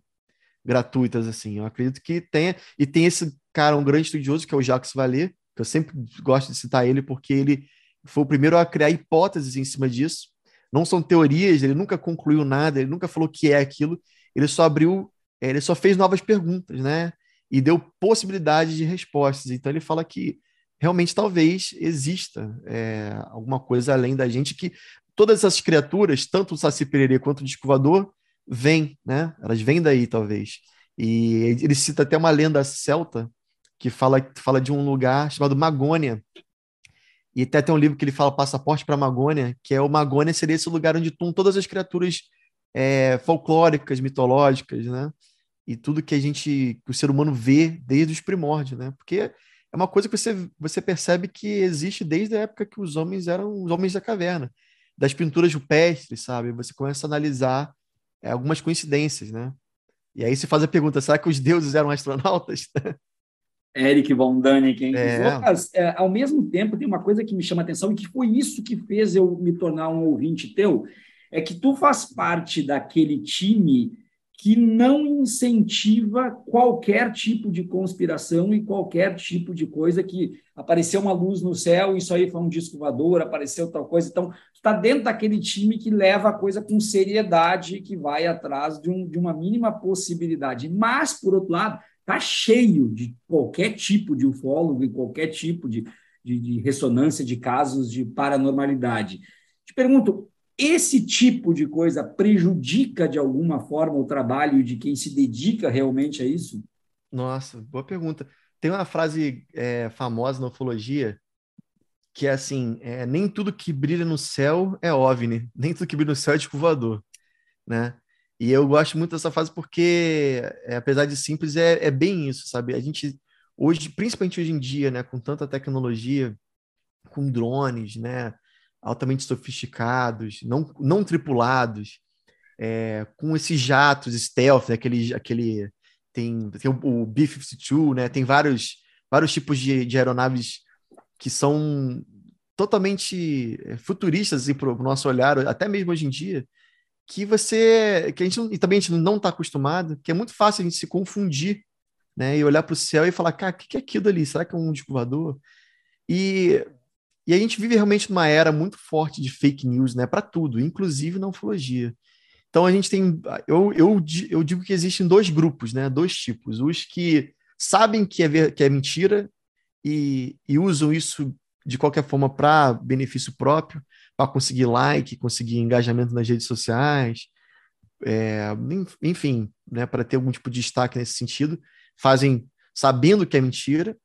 Speaker 4: gratuitas, assim. Eu acredito que tenha, e tem esse cara, um grande estudioso, que é o Jacques Vallée, que eu sempre gosto de citar ele porque ele foi o primeiro a criar hipóteses em cima disso. Não são teorias, ele nunca concluiu nada, ele nunca falou que é aquilo, ele só abriu, é, ele só fez novas perguntas, né? E deu possibilidades de respostas. Então ele fala que realmente talvez exista é, alguma coisa além da gente que todas essas criaturas, tanto o Saci Pererê quanto o disco voador, vêm, né? Elas vêm daí, talvez. E ele cita até uma lenda celta que fala, fala de um lugar chamado Magônia. E até tem um livro que ele fala Passaporte para Magônia, que é o Magônia seria esse lugar onde estão todas as criaturas é, folclóricas, mitológicas, né? E tudo que a gente, que o ser humano vê desde os primórdios, né? Porque é uma coisa que você, você percebe que existe desde a época que os homens eram os homens da caverna, das pinturas rupestres, sabe? Você começa a analisar é, algumas coincidências, né? E aí se faz a pergunta: será que os deuses eram astronautas?
Speaker 1: Eric von Däniken.
Speaker 4: É.
Speaker 1: Lucas, é, ao mesmo tempo, tem uma coisa que me chama atenção e que foi isso que fez eu me tornar um ouvinte teu, é que tu faz parte daquele time que não incentiva qualquer tipo de conspiração e qualquer tipo de coisa que apareceu uma luz no céu, isso aí foi um disco voador, apareceu tal coisa. Então, está dentro daquele time que leva a coisa com seriedade, que vai atrás de, um, de uma mínima possibilidade. Mas, por outro lado, está cheio de qualquer tipo de ufólogo e qualquer tipo de, de, de ressonância de casos de paranormalidade. Te pergunto, esse tipo de coisa prejudica de alguma forma o trabalho de quem se dedica realmente a isso?
Speaker 4: Nossa, boa pergunta. Tem uma frase é, famosa na ufologia que é assim: é, nem tudo que brilha no céu é OVNI, nem tudo que brilha no céu é tipo voador, né? E eu gosto muito dessa frase porque, é, apesar de simples, é, é bem isso, sabe? A gente hoje, principalmente hoje em dia, né, com tanta tecnologia, com drones, né, altamente sofisticados, não, não tripulados, é, com esses jatos stealth, né, aquele, aquele tem, tem o, o B-52, né, tem vários, vários tipos de, de aeronaves que são totalmente é, futuristas assim, para o nosso olhar, até mesmo hoje em dia, que você, que a gente, e também a gente não está acostumado, que é muito fácil a gente se confundir, né, e olhar para o céu e falar, cara, o que é aquilo ali? Será que é um disco voador? E e a gente vive realmente numa era muito forte de fake news, né, para tudo, inclusive na ufologia. Então a gente tem, eu, eu, eu digo que existem dois grupos, né, dois tipos, os que sabem que é, que é mentira e, e usam isso de qualquer forma para benefício próprio, para conseguir like, conseguir engajamento nas redes sociais, é, enfim, né, para ter algum tipo de destaque nesse sentido, fazem sabendo que é mentira,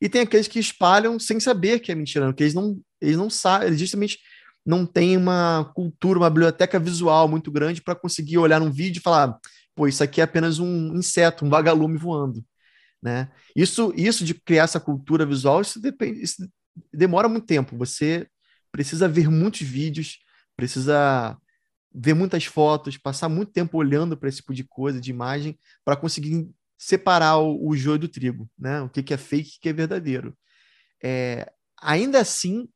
Speaker 4: e tem aqueles que espalham sem saber que é mentira, porque eles não, eles não sabem, eles justamente não têm uma cultura, uma biblioteca visual muito grande para conseguir olhar num vídeo e falar, pô, isso aqui é apenas um inseto, um vagalume voando. Né? Isso, isso de criar essa cultura visual, isso, depende, isso demora muito tempo. Você precisa ver muitos vídeos, precisa ver muitas fotos, passar muito tempo olhando para esse tipo de coisa, de imagem, para conseguir separar o, o joio do trigo, né? O que, que é fake e o que é verdadeiro. É, ainda assim,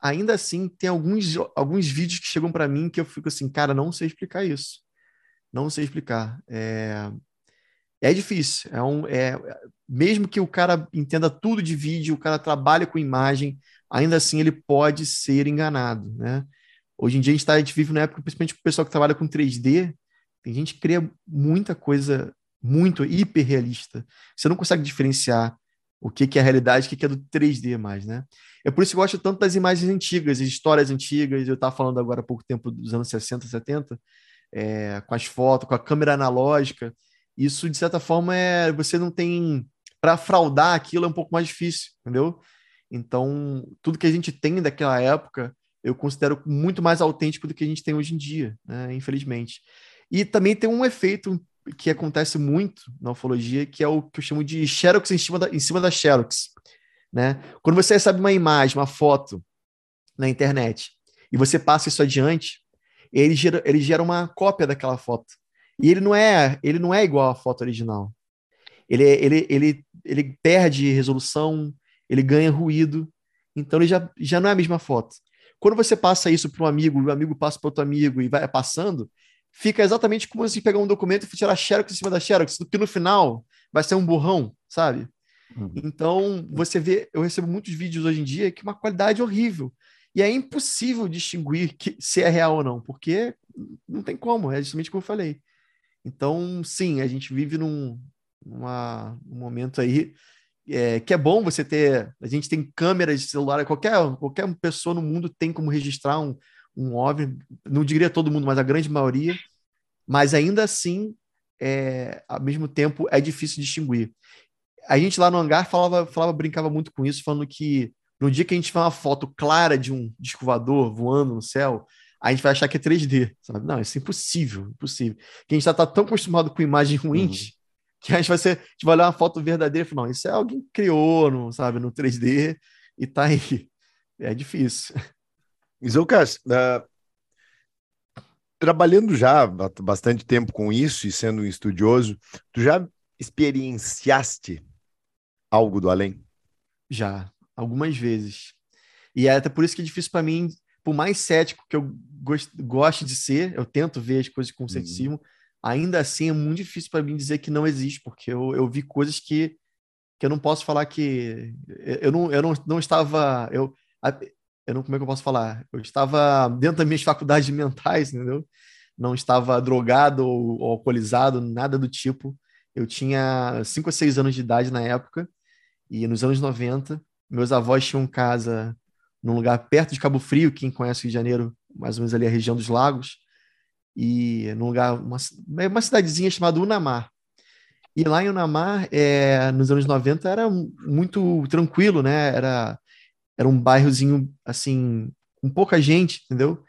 Speaker 4: ainda assim, tem alguns, alguns vídeos que chegam para mim que eu fico assim, cara, não sei explicar isso. Não sei explicar. É, é difícil. É um, é, mesmo que o cara entenda tudo de vídeo, o cara trabalhe com imagem, ainda assim ele pode ser enganado, né? Hoje em dia a gente, tá, a gente vive na época, principalmente o pessoal que trabalha com 3D, tem gente que cria muita coisa muito hiperrealista. Você não consegue diferenciar o que, que é a realidade o que, que é do 3D mais, né? É por isso que eu gosto tanto das imagens antigas, histórias antigas. Eu estava falando agora há pouco tempo dos anos 60, 70, é, com as fotos, com a câmera analógica. Isso, de certa forma, é você não tem. Para fraudar aquilo é um pouco mais difícil, entendeu? Então, tudo que a gente tem daquela época, eu considero muito mais autêntico do que a gente tem hoje em dia, né? infelizmente. E também tem um efeito que acontece muito na ufologia, que é o que eu chamo de xerox em cima da, em cima da xerox. Né? Quando você recebe uma imagem, uma foto na internet, e você passa isso adiante, ele gera, ele gera uma cópia daquela foto. E ele não é, ele não é igual à foto original. Ele, ele, ele, ele perde resolução, ele ganha ruído, então ele já, já não é a mesma foto. Quando você passa isso para um amigo, o amigo passa para outro amigo e vai passando, fica exatamente como se pegar um documento e tirar xerox em cima da xerox, que no final vai ser um burrão, sabe? Uhum. Então, você vê, eu recebo muitos vídeos hoje em dia que uma qualidade horrível. E é impossível distinguir que, se é real ou não, porque não tem como, é justamente como eu falei. Então, sim, a gente vive num uma, um momento aí é, que é bom você ter. A gente tem câmeras de celular, qualquer, qualquer pessoa no mundo tem como registrar um, um OVNI, não diria todo mundo, mas a grande maioria, mas ainda assim, é, ao mesmo tempo, é difícil distinguir. A gente lá no hangar falava, falava, brincava muito com isso, falando que no dia que a gente vê uma foto clara de um disco voador voando no céu, a gente vai achar que é 3D, sabe? Não, isso é impossível, impossível. Que a gente está tão acostumado com imagens ruins uhum. Que a gente vai ser, a gente vai olhar uma foto verdadeira e falar, não, isso é alguém que criou, no, sabe, no 3D e tá aí. É difícil.
Speaker 2: Zoucas, uh, trabalhando já há bastante tempo com isso e sendo um estudioso, tu já experienciaste algo do além?
Speaker 4: Já, algumas vezes. E é até por isso que é difícil para mim, por mais cético que eu gost, goste de ser, eu tento ver as coisas com uhum. Ainda assim é muito difícil para mim dizer que não existe, porque eu, eu vi coisas que, que eu não posso falar que. Eu não, eu não, não estava. Eu, eu não, como é que eu posso falar? Eu estava dentro das minhas faculdades mentais, entendeu? Não estava drogado ou, ou alcoolizado, nada do tipo. Eu tinha 5 ou 6 anos de idade na época, e nos anos 90, meus avós tinham casa num lugar perto de Cabo Frio, quem conhece o Rio de Janeiro, mais ou menos ali a região dos lagos, e num lugar, uma, uma cidadezinha chamada Unamar. E lá em Unamar, é, nos anos 90, era muito tranquilo, né? Era era um bairrozinho, assim, com pouca gente, entendeu?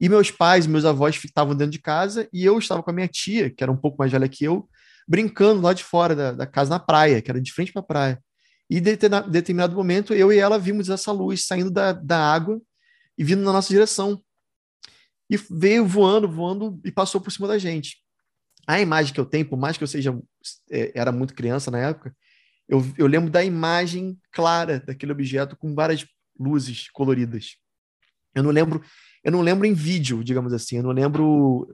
Speaker 4: E meus pais, meus avós estavam dentro de casa e eu estava com a minha tia, que era um pouco mais velha que eu, brincando lá de fora da, da casa na praia, que era de frente para a praia. E em determinado momento, eu e ela vimos essa luz saindo da, da água e vindo na nossa direção. E veio voando, voando e passou por cima da gente. A imagem que eu tenho, por mais que eu seja é, era muito criança na época, eu, eu lembro da imagem clara daquele objeto com várias luzes coloridas. Eu não lembro, eu não lembro em vídeo, digamos assim, eu não lembro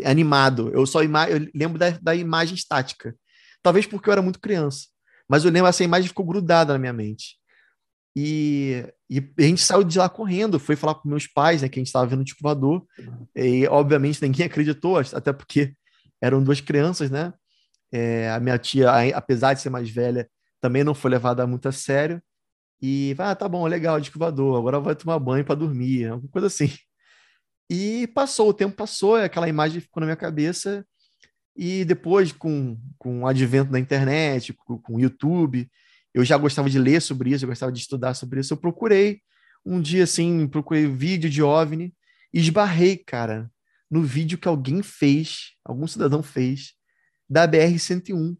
Speaker 4: eh, animado. Eu só ima eu lembro da, da imagem estática. Talvez porque eu era muito criança. Mas eu lembro, essa imagem ficou grudada na minha mente. E, e, a gente saiu de lá correndo, foi falar com meus pais, né, que a gente estava vendo o voador, e obviamente ninguém acreditou, até porque eram duas crianças, né? É, a minha tia, apesar de ser mais velha, também não foi levada muito a sério. E, ah, tá bom, legal, descovador, agora vai tomar banho para dormir, alguma coisa assim. E passou, o tempo passou, aquela imagem ficou na minha cabeça. E depois, com, com o advento da internet, com o YouTube, eu já gostava de ler sobre isso, eu gostava de estudar sobre isso. Eu procurei um dia assim, procurei vídeo de OVNI e esbarrei, cara, no vídeo que alguém fez, algum cidadão fez, da BR-101,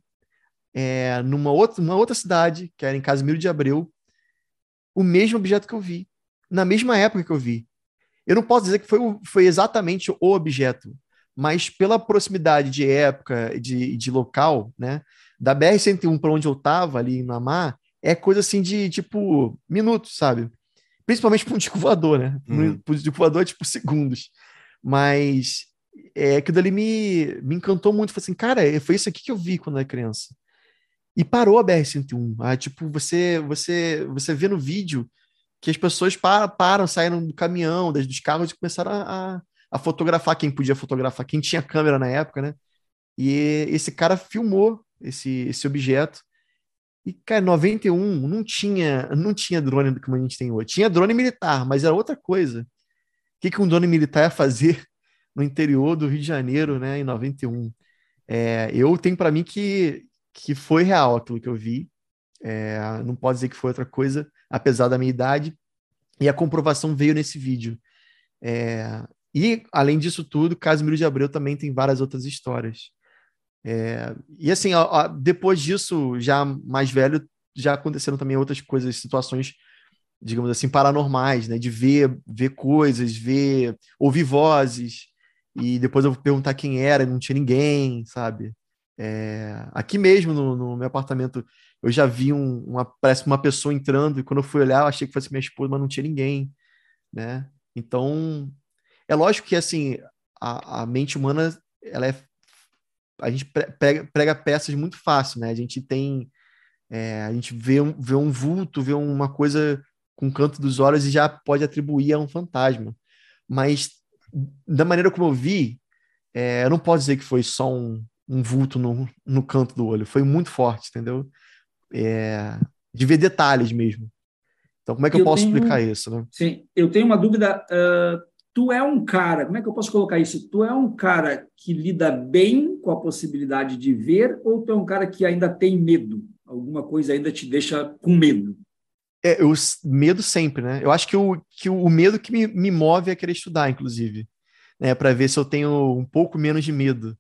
Speaker 4: é, numa outra, uma outra cidade, que era em Casimiro de Abreu, o mesmo objeto que eu vi, na mesma época que eu vi. Eu não posso dizer que foi, foi exatamente o objeto, mas pela proximidade de época, de, de local, né? Da BR-101 para onde eu estava, ali em Namar, é coisa assim de, tipo, minutos, sabe? Principalmente para um disco voador, né? Uhum. Para um disco voador é tipo segundos. Mas é, aquilo dali me, me encantou muito. Falei assim, cara, é, foi isso aqui que eu vi quando era criança. E parou a BR-101. Ah, tipo, você, você, você vê no vídeo que as pessoas param, param saíram do caminhão, das, dos carros e começaram a, a, fotografar quem podia fotografar, quem tinha câmera na época, né? E esse cara filmou esse, esse objeto. E, cara, 91 não tinha, não tinha drone como a gente tem hoje. Tinha drone militar, mas era outra coisa. O que, que um drone militar ia fazer no interior do Rio de Janeiro, né, em 91. É, eu tenho para mim que, que foi real aquilo que eu vi. É, não pode dizer que foi outra coisa, apesar da minha idade. E a comprovação veio nesse vídeo. É, e, além disso tudo, Casimiro de Abreu também tem várias outras histórias. É, e assim, ó, ó, depois disso, já mais velho, já aconteceram também outras coisas, situações, digamos assim, paranormais, né? De ver, ver coisas, ver, ouvir vozes e depois eu vou perguntar quem era, não tinha ninguém, sabe? É, aqui mesmo no, no, meu apartamento eu já vi um, uma, parece uma pessoa entrando e quando eu fui olhar eu achei que fosse minha esposa, mas não tinha ninguém, né? Então é lógico que assim a, a mente humana ela é a gente prega, prega peças muito fácil, né? A gente tem é, a gente vê um, vê um vulto, vê uma coisa com o canto dos olhos e já pode atribuir a um fantasma. Mas da maneira como eu vi, é, eu não posso dizer que foi só um, um vulto no, no canto do olho. Foi muito forte, entendeu? É, de ver detalhes mesmo. Então, como é que eu, eu posso tenho, explicar isso? Né?
Speaker 1: Sim, eu tenho uma dúvida. Uh, tu é um cara, como é que eu posso colocar isso? Tu é um cara que lida bem com a possibilidade de ver ou tu é um cara que ainda tem medo? Alguma coisa ainda te deixa com medo?
Speaker 4: É, o medo sempre, né? Eu acho que o, que o medo que me, me move é querer estudar, inclusive, né? Para ver se eu tenho um pouco menos de medo,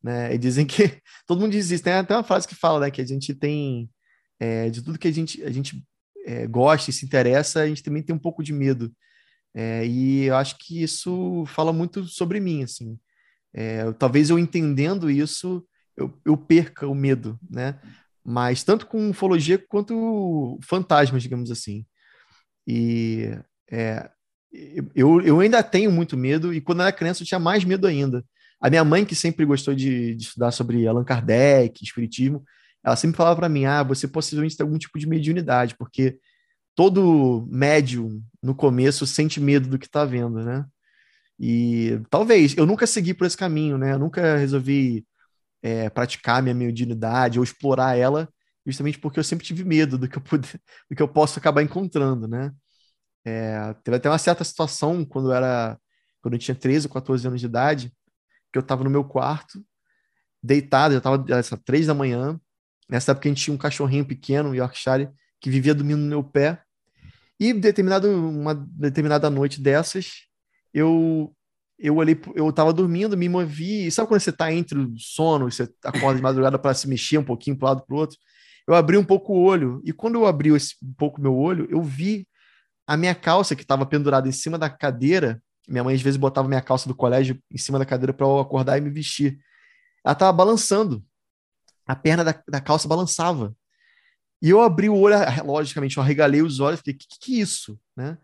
Speaker 4: né? E dizem que todo mundo diz isso. Tem até uma frase que fala, né? Que a gente tem é, de tudo que a gente a gente é, gosta e se interessa, a gente também tem um pouco de medo. É, e eu acho que isso fala muito sobre mim, assim. É, talvez eu entendendo isso, eu, eu, perca o medo, né? Mas tanto com ufologia quanto fantasmas, digamos assim. E é, eu, eu ainda tenho muito medo, e quando eu era criança eu tinha mais medo ainda. A minha mãe, que sempre gostou de, de estudar sobre Allan Kardec, espiritismo, ela sempre falava para mim: ah, você possivelmente tem algum tipo de mediunidade, porque todo médium no começo sente medo do que está vendo, né? E talvez eu nunca segui por esse caminho, né? Eu nunca resolvi é, praticar minha mediunidade ou explorar ela, justamente porque eu sempre tive medo do que eu pude, do que eu posso acabar encontrando, né? É, teve até uma certa situação quando eu era quando eu tinha 13 ou 14 anos de idade, que eu estava no meu quarto, deitado, já estava às três da manhã. Nessa época a gente tinha um cachorrinho pequeno, Yorkshire, que vivia dormindo no meu pé. E determinado, uma determinada noite dessas, eu eu olhei, eu tava dormindo, me movi, sabe quando você tá entre o sono, você acorda de madrugada para se mexer um pouquinho para lado para o outro? Eu abri um pouco o olho, e quando eu abri esse, um pouco meu olho, eu vi a minha calça que estava pendurada em cima da cadeira. Minha mãe às vezes botava minha calça do colégio em cima da cadeira para eu acordar e me vestir. Ela estava balançando. A perna da, da calça balançava. E eu abri o olho, logicamente, eu arregalei os olhos, falei, que que é isso, né?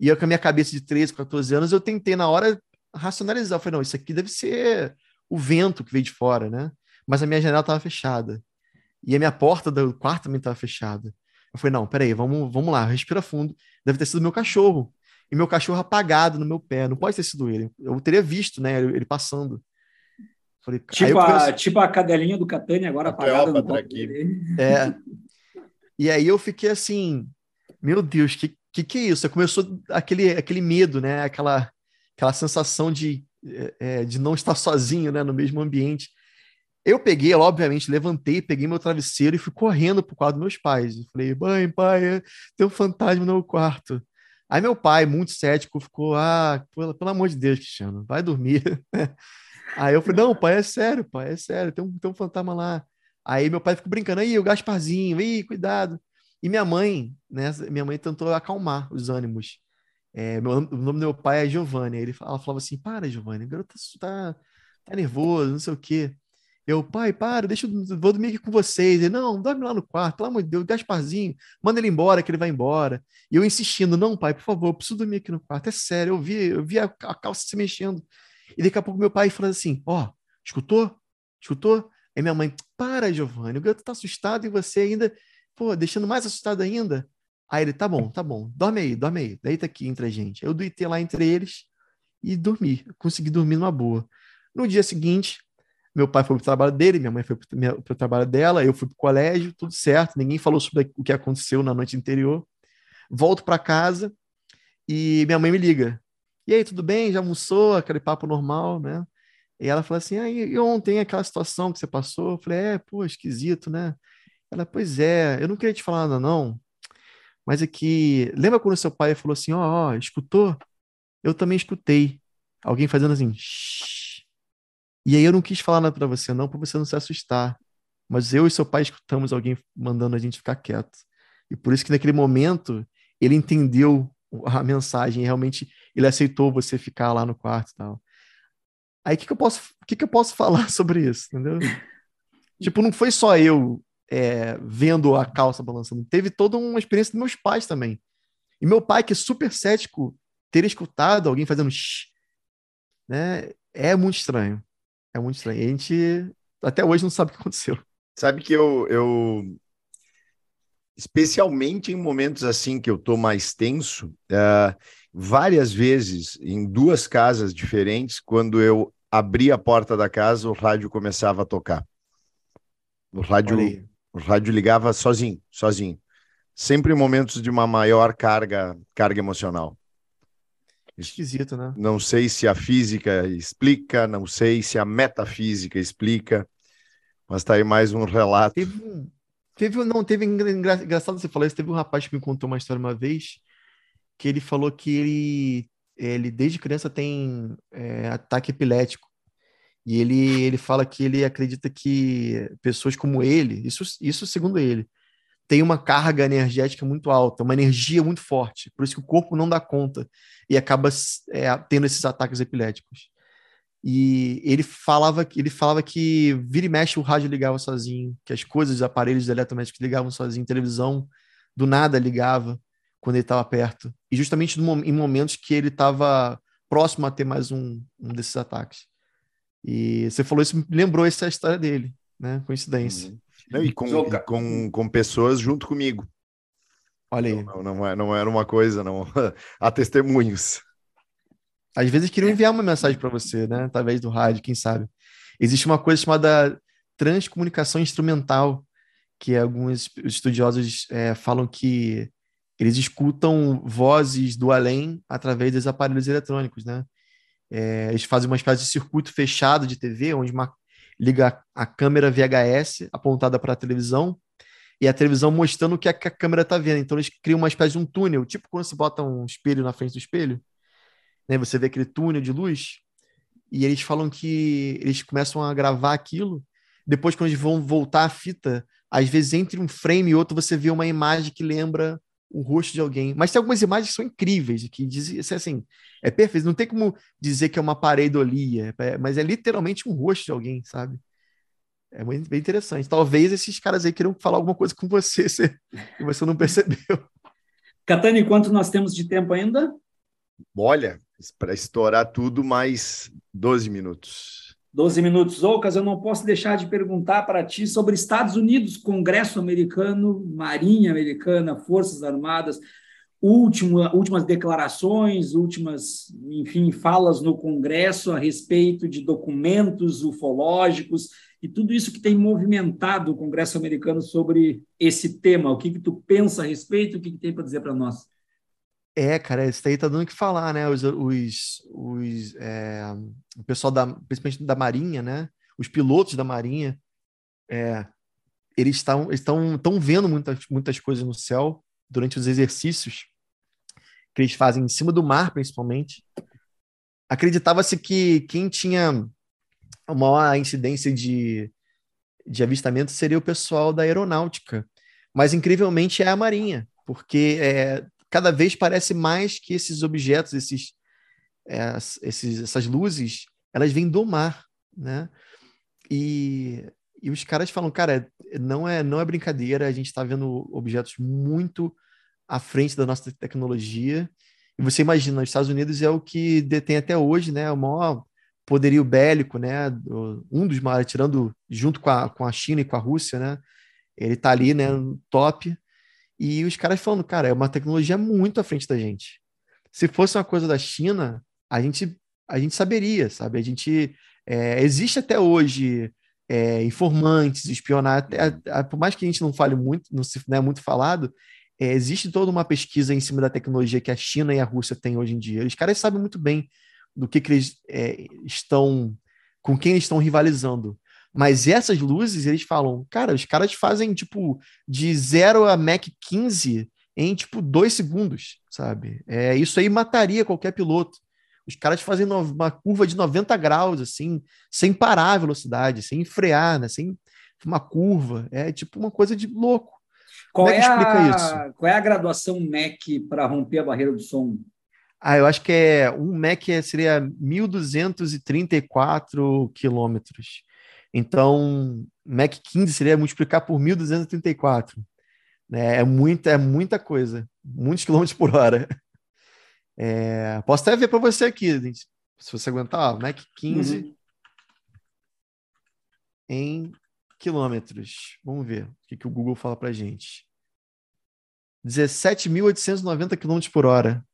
Speaker 4: E eu com a minha cabeça de 13, 14 anos, eu tentei na hora racionalizar, eu falei, não, isso aqui deve ser o vento que veio de fora, né? Mas a minha janela estava fechada. E a minha porta do quarto também estava fechada. Eu falei, não, peraí, vamos, vamos lá, respira fundo. Deve ter sido meu cachorro. E meu cachorro apagado no meu pé, não pode ter sido ele. Eu teria visto, né, ele passando.
Speaker 1: Falei, tipo, a, tipo a cadelinha do Catania agora apagada no pé.
Speaker 4: É. E aí eu fiquei assim, meu Deus, que que, que é isso? Começou aquele, aquele medo, né? Aquela, aquela sensação de, é, é, de não estar sozinho, né? No mesmo ambiente. Eu peguei, obviamente, levantei, peguei meu travesseiro e fui correndo pro quarto dos meus pais. Eu falei, mãe, pai, tem um fantasma no meu quarto. Aí meu pai, muito cético, ficou, ah, pelo, pelo amor de Deus, Cristiano, vai dormir. Aí eu falei, não, pai, é sério, pai, é sério, tem um, tem um fantasma lá. Aí meu pai ficou brincando, aí o Gasparzinho, aí, cuidado. E minha mãe, né, minha mãe tentou acalmar os ânimos. É, meu, o nome do meu pai é Giovanni. Ele, ela falava assim: Para, Giovanni, o garoto tá, tá nervoso, não sei o quê. Eu, pai, para, deixa eu vou dormir aqui com vocês. Ele, não, dorme lá no quarto, pelo amor de Deus, Gasparzinho, manda ele embora, que ele vai embora. E eu insistindo, não, pai, por favor, eu preciso dormir aqui no quarto. É sério, eu vi, eu vi a, a calça se mexendo. E daqui a pouco meu pai fala assim: Ó, oh, escutou? Escutou? Aí minha mãe, para, Giovanni, o garoto tá assustado e você ainda, pô, deixando mais assustado ainda. Aí ele, tá bom, tá bom, dorme aí, dorme aí, deita aqui entre a gente. Eu deitei lá entre eles e dormi, consegui dormir numa boa. No dia seguinte, meu pai foi pro trabalho dele, minha mãe foi pro, pro trabalho dela, eu fui pro colégio, tudo certo, ninguém falou sobre o que aconteceu na noite anterior. Volto para casa e minha mãe me liga. E aí, tudo bem? Já almoçou? Aquele papo normal, né? E ela falou assim: ah, e ontem aquela situação que você passou? Eu falei: é, pô, esquisito, né? Ela, pois é, eu não queria te falar nada, não, mas é que. Lembra quando seu pai falou assim: ó, oh, escutou? Eu também escutei. Alguém fazendo assim, Shh. E aí eu não quis falar nada para você, não, para você não se assustar. Mas eu e seu pai escutamos alguém mandando a gente ficar quieto. E por isso que naquele momento ele entendeu a mensagem, realmente ele aceitou você ficar lá no quarto e tal. Aí o que, que, eu posso, que, que eu posso falar sobre isso, entendeu? tipo, não foi só eu é, vendo a calça balançando, teve toda uma experiência dos meus pais também. E meu pai, que é super cético, ter escutado alguém fazendo shh, né, é muito estranho. É muito estranho. E a gente até hoje não sabe o que aconteceu.
Speaker 2: Sabe que eu, eu especialmente em momentos assim que eu tô mais tenso, uh, várias vezes em duas casas diferentes, quando eu abri a porta da casa, o rádio começava a tocar. O rádio, o rádio ligava sozinho, sozinho. Sempre em momentos de uma maior carga, carga emocional.
Speaker 4: Esquisito, né?
Speaker 2: Não sei se a física explica, não sei se a metafísica explica, mas tá aí mais um relato.
Speaker 4: Teve um, teve, não, teve engra, engraçado você falar isso, teve um rapaz que me contou uma história uma vez, que ele falou que ele, ele desde criança tem é, ataque epilético. E ele, ele fala que ele acredita que pessoas como ele, isso, isso segundo ele, tem uma carga energética muito alta, uma energia muito forte, por isso que o corpo não dá conta e acaba é, tendo esses ataques epiléticos. E ele falava, ele falava que vira e mexe o rádio ligava sozinho, que as coisas, os aparelhos eletrodomésticos ligavam sozinho, televisão do nada ligava quando ele estava perto. E justamente no, em momentos que ele estava próximo a ter mais um, um desses ataques. E você falou isso, me lembrou essa história dele, né? Coincidência.
Speaker 2: Uhum. Não, e com, e com, com pessoas junto comigo.
Speaker 4: Olha aí.
Speaker 2: Não, não, é, não era uma coisa, não. Há testemunhos.
Speaker 4: Às vezes queriam enviar uma mensagem para você, né? Através do rádio, quem sabe. Existe uma coisa chamada transcomunicação instrumental, que alguns estudiosos é, falam que eles escutam vozes do além através dos aparelhos eletrônicos, né? É, eles fazem uma espécie de circuito fechado de TV, onde uma, liga a, câmera VHS apontada para a televisão e a televisão mostrando o que a, que a câmera está vendo. Então eles criam uma espécie de um túnel, tipo quando você bota um espelho na frente do espelho, né? Você vê aquele túnel de luz e eles falam que eles começam a gravar aquilo. Depois, quando eles vão voltar a fita, às vezes entre um frame e outro você vê uma imagem que lembra o rosto de alguém. Mas tem algumas imagens que são incríveis, que dizem assim, é perfeito. Não tem como dizer que é uma pareidolia, é, mas é literalmente um rosto de alguém, sabe? É muito bem interessante. Talvez esses caras aí queiram falar alguma coisa com você que você não percebeu.
Speaker 1: Catani, quanto nós temos de tempo ainda?
Speaker 2: Olha, para estourar tudo, mais 12 minutos.
Speaker 1: 12 minutos, Ocas, eu não posso deixar de perguntar para ti sobre Estados Unidos, Congresso americano, Marinha americana, Forças Armadas, último, últimas declarações, últimas, enfim, falas no Congresso a respeito de documentos ufológicos e tudo isso que tem movimentado o Congresso americano sobre esse tema. O que, que tu pensa a respeito? O que, que tem para dizer para nós?
Speaker 4: É, cara, isso daí tá dando o que falar, né? Os, os, os é, o pessoal da, principalmente da Marinha, né? Os pilotos da Marinha, é, eles estão estão estão vendo muitas muitas coisas no céu durante os exercícios que eles fazem em cima do mar, principalmente. Acreditava-se que quem tinha a maior incidência de, de avistamento seria o pessoal da aeronáutica, mas incrivelmente é a Marinha, porque é, cada vez parece mais que esses objetos, esses, é, esses, essas luzes, elas vêm do mar, né? E, e os caras falam, cara, não é, não é brincadeira, a gente está vendo objetos muito à frente da nossa tecnologia. E você imagina, os Estados Unidos é o que detém até hoje, né, o maior poderio bélico, né, um dos maiores, tirando junto com a, com a China e com a Rússia, né, ele está ali, né, no top. E os caras falando, cara, é uma tecnologia muito à frente da gente. Se fosse uma coisa da China, a gente, a gente saberia, sabe? A gente. É, existe até hoje é, informantes, espionagem, por mais que a gente não fale muito, não se não é muito falado, é, existe toda uma pesquisa em cima da tecnologia que a China e a Rússia têm hoje em dia. Os caras sabem muito bem do que, que eles é, estão, com quem eles estão rivalizando. Mas essas luzes, eles falam, cara, os caras fazem tipo de 0 a Mac 15 em tipo dois segundos, sabe? É, isso aí mataria qualquer piloto. Os caras fazem uma curva de 90 graus, assim, sem parar a velocidade, sem frear, né? Sem uma curva. É tipo uma coisa de louco.
Speaker 1: Qual Como é, que é explica a, isso? Qual é a graduação Mac para romper a barreira do som?
Speaker 4: Ah, eu acho que é um Mac seria 1.234 quilômetros. Então, Mac 15 seria multiplicar por 1.234. Né? É, muita, é muita coisa, muitos quilômetros por hora. É, posso até ver para você aqui, se você aguentar, ó, Mac 15 uhum. em quilômetros. Vamos ver o que, que o Google fala para gente. 17.890 quilômetros por hora.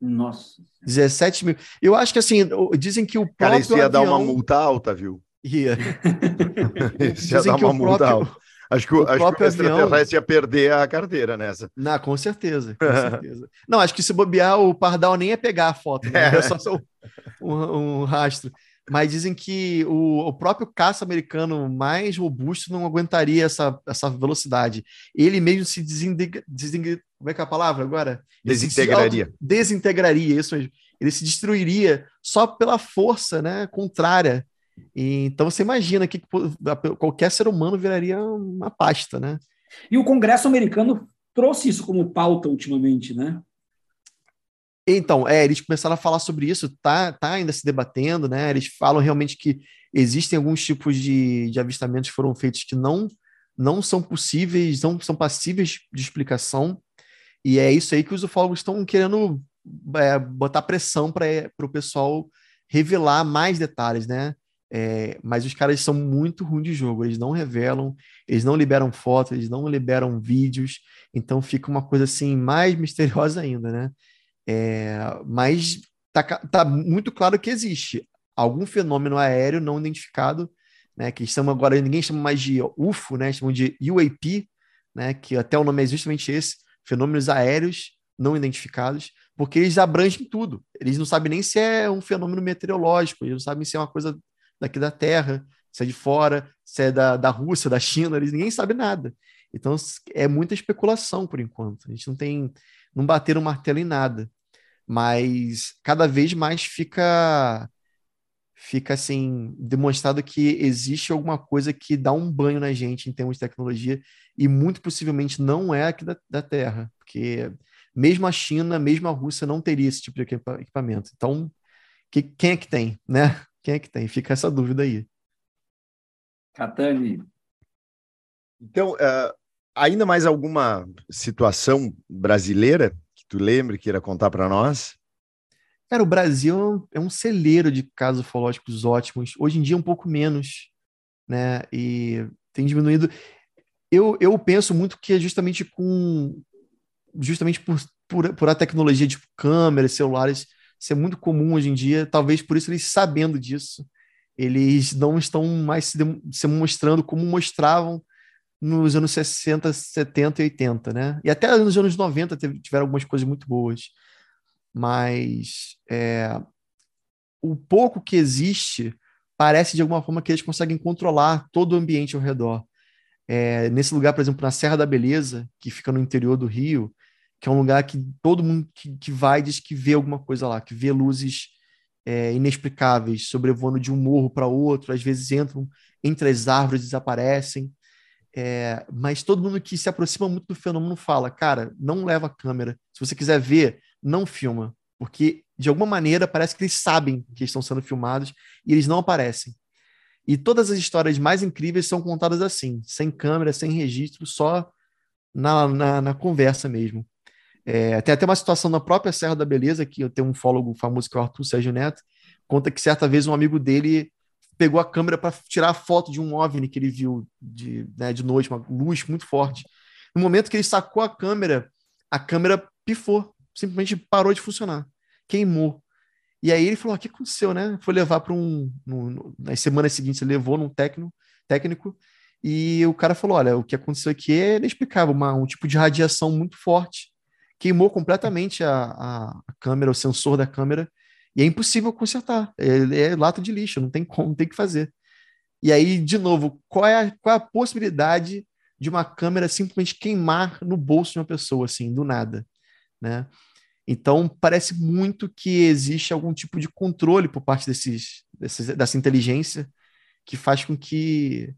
Speaker 1: Nossa.
Speaker 4: 17 mil. Eu acho que assim, dizem que o próprio. Cara,
Speaker 2: isso ia avião... dar uma multa alta, viu?
Speaker 4: Ia.
Speaker 2: Isso ia dar uma próprio... alta. Acho que o, acho que o extraterrestre avião... ia perder a carteira nessa.
Speaker 4: Não, com certeza, com certeza. Não, acho que se bobear, o Pardal nem ia pegar a foto, né? É. só, só um, um, rastro. Mas dizem que o, o próprio caça americano mais robusto não aguentaria essa, essa velocidade. Ele mesmo se desintegra, desintegra, como é que é a palavra agora?
Speaker 2: Desintegraria.
Speaker 4: desintegraria, isso mesmo. Ele se destruiria só pela força né, contrária e, então você imagina que qualquer ser humano viraria uma pasta, né?
Speaker 1: E o Congresso americano trouxe isso como pauta ultimamente, né?
Speaker 4: Então, é, eles começaram a falar sobre isso, tá, tá ainda se debatendo, né? Eles falam realmente que existem alguns tipos de, de avistamentos que foram feitos que não, não são possíveis, não são passíveis de explicação, e é isso aí que os ufólogos estão querendo é, botar pressão para o pessoal revelar mais detalhes, né? É, mas os caras são muito ruins de jogo, eles não revelam, eles não liberam fotos, eles não liberam vídeos, então fica uma coisa assim mais misteriosa ainda, né? É, mas tá, tá, muito claro que existe algum fenômeno aéreo não identificado, né? Que chama agora ninguém chama mais de UFO, né? Chamam de UAP, né? Que até o nome é justamente esse, fenômenos aéreos não identificados, porque eles abrangem tudo. Eles não sabem nem se é um fenômeno meteorológico, eles não sabem se é uma coisa daqui da Terra, se é de fora, se é da, da Rússia, da China, eles, ninguém sabe nada. Então é muita especulação por enquanto. A gente não tem, não bater o um martelo em nada, mas cada vez mais fica fica assim demonstrado que existe alguma coisa que dá um banho na gente em termos de tecnologia e muito possivelmente não é aqui da, da Terra, porque mesmo a China, mesmo a Rússia não teria esse tipo de equipamento. Então, que, quem é que tem, né? Quem é que tem? Fica essa dúvida aí.
Speaker 1: Catani.
Speaker 2: Então, uh, ainda mais alguma situação brasileira que tu lembre, queira contar para nós?
Speaker 4: Cara, o Brasil é um celeiro de casos ufológicos ótimos. Hoje em dia, um pouco menos, né? E tem diminuído. Eu, eu penso muito que é justamente com. Justamente por, por, por a tecnologia de câmeras, celulares, isso é muito comum hoje em dia, talvez por isso eles sabendo disso, eles não estão mais se, se mostrando como mostravam nos anos 60, 70 e 80, né? E até nos anos 90 teve, tiveram algumas coisas muito boas. Mas é, o pouco que existe parece de alguma forma que eles conseguem controlar todo o ambiente ao redor. É, nesse lugar, por exemplo, na Serra da Beleza, que fica no interior do Rio, que é um lugar que todo mundo que, que vai diz que vê alguma coisa lá, que vê luzes é, inexplicáveis sobrevoando de um morro para outro, às vezes entram entre as árvores desaparecem. É, mas todo mundo que se aproxima muito do fenômeno fala, cara, não leva a câmera. Se você quiser ver, não filma, porque de alguma maneira parece que eles sabem que estão sendo filmados e eles não aparecem. E todas as histórias mais incríveis são contadas assim, sem câmera, sem registro, só na, na, na conversa mesmo. É, tem até uma situação na própria Serra da Beleza, que eu tenho um fólogo famoso que é o Arthur Sérgio Neto, conta que certa vez um amigo dele pegou a câmera para tirar a foto de um OVNI que ele viu de, né, de noite, uma luz muito forte. No momento que ele sacou a câmera, a câmera pifou, simplesmente parou de funcionar, queimou. E aí ele falou: o que aconteceu, né? Foi levar para um. No, nas semanas seguintes, ele levou num técnico, técnico, e o cara falou: olha, o que aconteceu aqui é inexplicável, uma, um tipo de radiação muito forte queimou completamente a, a, câmera, o sensor da câmera, e é impossível consertar. É, é lata de lixo, não tem como, tem que fazer. E aí, de novo, qual é, a, qual é a possibilidade de uma câmera simplesmente queimar no bolso de uma pessoa, assim, do nada, né? Então, parece muito que existe algum tipo de controle por parte desses, desses, dessa inteligência que faz com que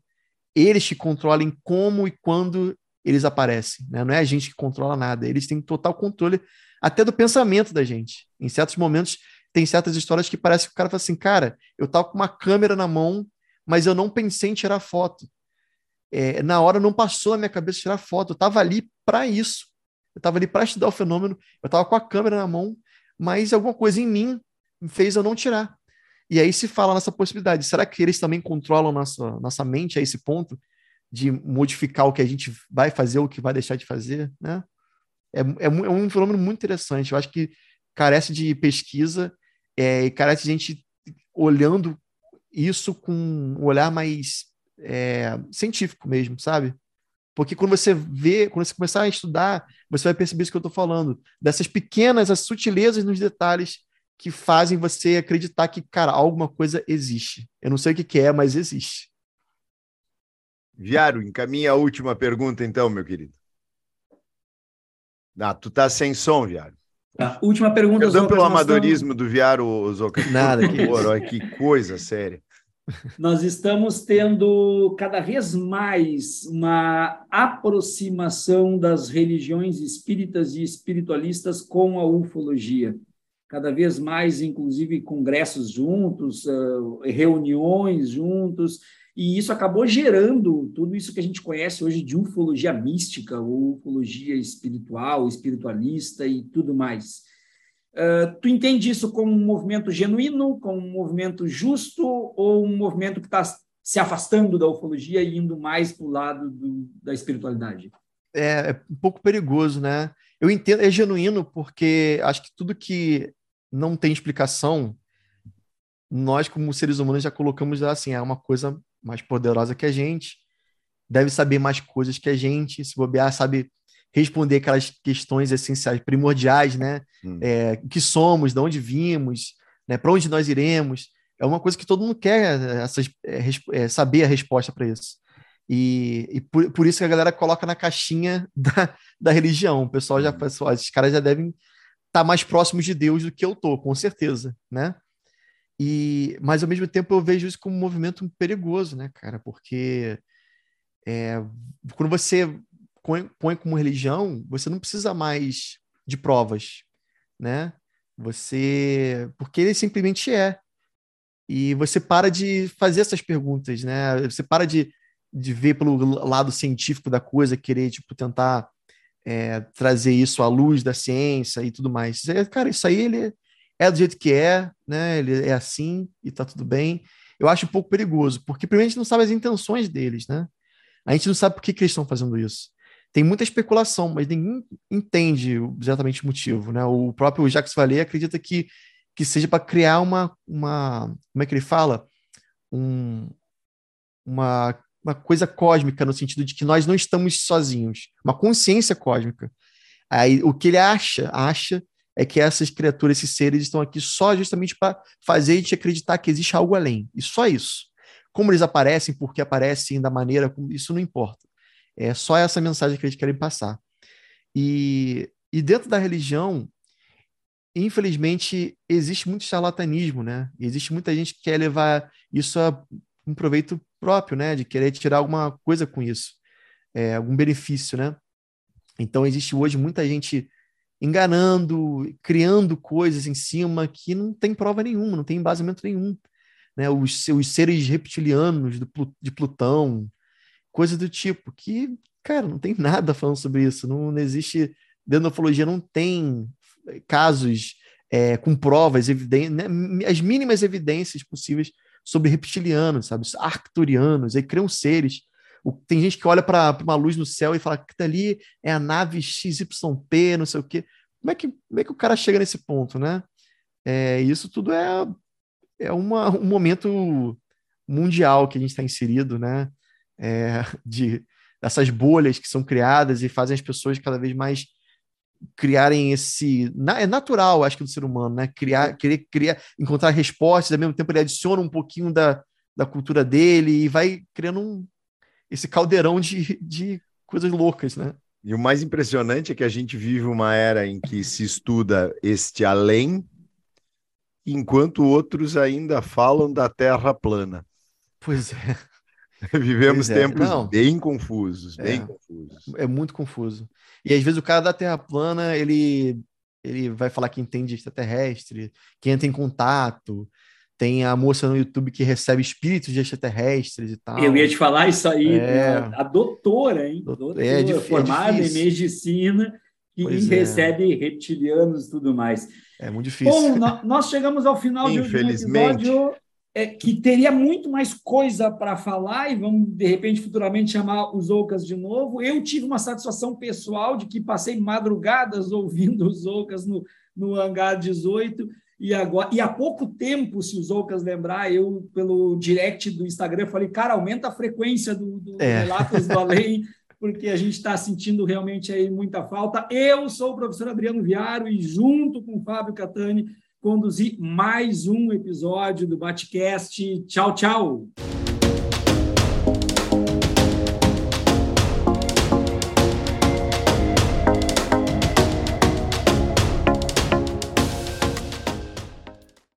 Speaker 4: eles te controlem como e quando eles aparecem. Né? Não é a gente que controla nada, eles têm total controle até do pensamento da gente. Em certos momentos, tem certas histórias que parece que o cara fala assim: cara, eu tava com uma câmera na mão, mas eu não pensei em tirar foto. É, na hora não passou na minha cabeça tirar foto, eu tava ali para isso. Eu tava ali para estudar o fenômeno, eu tava com a câmera na mão, mas alguma coisa em mim fez eu não tirar. E aí se fala nessa possibilidade. Será que eles também controlam nossa, nossa mente a esse ponto? De modificar o que a gente vai fazer ou o que vai deixar de fazer, né? É, é, é um fenômeno muito interessante. Eu acho que carece de pesquisa é, e carece de gente olhando isso com um olhar mais é, científico mesmo, sabe? Porque quando você vê, quando você começar a estudar, você vai perceber isso que eu estou falando, dessas pequenas, as sutilezas nos detalhes que fazem você acreditar que, cara, alguma coisa existe. Eu não sei o que, que é, mas existe.
Speaker 2: Viário, encaminha a última pergunta, então, meu querido. Ah, tu tá sem som, Viário.
Speaker 1: A última pergunta.
Speaker 2: Perdão pelo amadorismo estamos... do Viário, Zoca.
Speaker 4: Nada, que,
Speaker 2: Porra, que coisa séria.
Speaker 1: Nós estamos tendo cada vez mais uma aproximação das religiões espíritas e espiritualistas com a ufologia. Cada vez mais, inclusive, congressos juntos, eh, reuniões juntos, e isso acabou gerando tudo isso que a gente conhece hoje de ufologia mística, ou ufologia espiritual, espiritualista e tudo mais. Uh, tu entende isso como um movimento genuíno, como um movimento justo, ou um movimento que está se afastando da ufologia e indo mais para o lado do, da espiritualidade?
Speaker 4: É, é, um pouco perigoso, né? Eu entendo, é genuíno porque acho que tudo que não tem explicação, nós como seres humanos já colocamos assim, é uma coisa mais poderosa que a gente, deve saber mais coisas que a gente, se bobear, sabe responder aquelas questões essenciais, primordiais, né? Hum. É, que somos, de onde vimos, né? para onde nós iremos. É uma coisa que todo mundo quer essas, é, é, saber a resposta para isso. E, e por, por, isso que a galera coloca na caixinha da, da religião. O pessoal já, pessoal, esses caras já devem estar tá mais próximos de Deus do que eu tô, com certeza, né? E, mas ao mesmo tempo eu vejo isso como um movimento perigoso, né, cara? Porque é, quando você põe como religião, você não precisa mais de provas, né? Você, porque ele simplesmente é. E você para de fazer essas perguntas, né? Você para de, de ver pelo lado científico da coisa, querer, tipo, tentar é, trazer isso à luz da ciência e tudo mais. Cara, isso aí ele é do jeito que é, né? Ele é assim e tá tudo bem. Eu acho um pouco perigoso, porque primeiro a gente não sabe as intenções deles, né? A gente não sabe por que, que eles estão fazendo isso. Tem muita especulação, mas ninguém entende exatamente o motivo, né? O próprio Jacques Vallée acredita que, que seja para criar uma, uma, como é que ele fala? Um, uma, uma coisa cósmica, no sentido de que nós não estamos sozinhos, uma consciência cósmica. Aí o que ele acha, acha é que essas criaturas, esses seres estão aqui só justamente para fazer a gente acreditar que existe algo além. E só isso. Como eles aparecem, por que aparecem, da maneira, isso não importa. É só essa mensagem que eles querem passar. E, e dentro da religião, infelizmente, existe muito charlatanismo, né? Existe muita gente que quer levar isso a um proveito próprio, né? De querer tirar alguma coisa com isso, é, algum benefício, né? Então, existe hoje muita gente enganando, criando coisas em cima que não tem prova nenhuma, não tem embasamento nenhum. Né? Os, os seres reptilianos do, de Plutão, coisa do tipo, que, cara, não tem nada falando sobre isso. Não, não existe, dentro da ufologia, não tem casos é, com provas, evidências, né? as mínimas evidências possíveis sobre reptilianos, sabe? Arcturianos, aí criam seres tem gente que olha para uma luz no céu e fala que dali é a nave XYP, não sei o quê. Como é que, como é que o cara chega nesse ponto, né? É, isso tudo é, é uma, um momento mundial que a gente está inserido, né? É, de essas bolhas que são criadas e fazem as pessoas cada vez mais criarem esse é natural acho que do ser humano né criar querer criar encontrar respostas ao mesmo tempo ele adiciona um pouquinho da, da cultura dele e vai criando um, esse caldeirão de, de coisas loucas, né?
Speaker 2: E o mais impressionante é que a gente vive uma era em que se estuda este além, enquanto outros ainda falam da Terra plana.
Speaker 4: Pois é.
Speaker 2: Vivemos pois é. tempos Não, bem confusos, bem
Speaker 4: é,
Speaker 2: confusos.
Speaker 4: É muito confuso. E às vezes o cara da Terra plana, ele, ele vai falar que entende extraterrestre, que entra em contato, tem a moça no YouTube que recebe espíritos de extraterrestres e tal.
Speaker 1: Eu ia te falar isso aí, é... a doutora, hein? Doutora, é, é formada é em medicina e é. recebe reptilianos e tudo mais.
Speaker 4: É muito difícil.
Speaker 1: Bom, nós chegamos ao final de um episódio é, que teria muito mais coisa para falar e vamos, de repente, futuramente chamar os Oucas de novo. Eu tive uma satisfação pessoal de que passei madrugadas ouvindo os Oucas no, no Hangar 18 e, agora, e há pouco tempo, se os Ocas lembrar, eu, pelo direct do Instagram, falei, cara, aumenta a frequência do, do é. Relatos do Além, porque a gente está sentindo realmente aí muita falta. Eu sou o professor Adriano Viaro e junto com o Fábio Catani conduzi mais um episódio do Batcast. Tchau, tchau.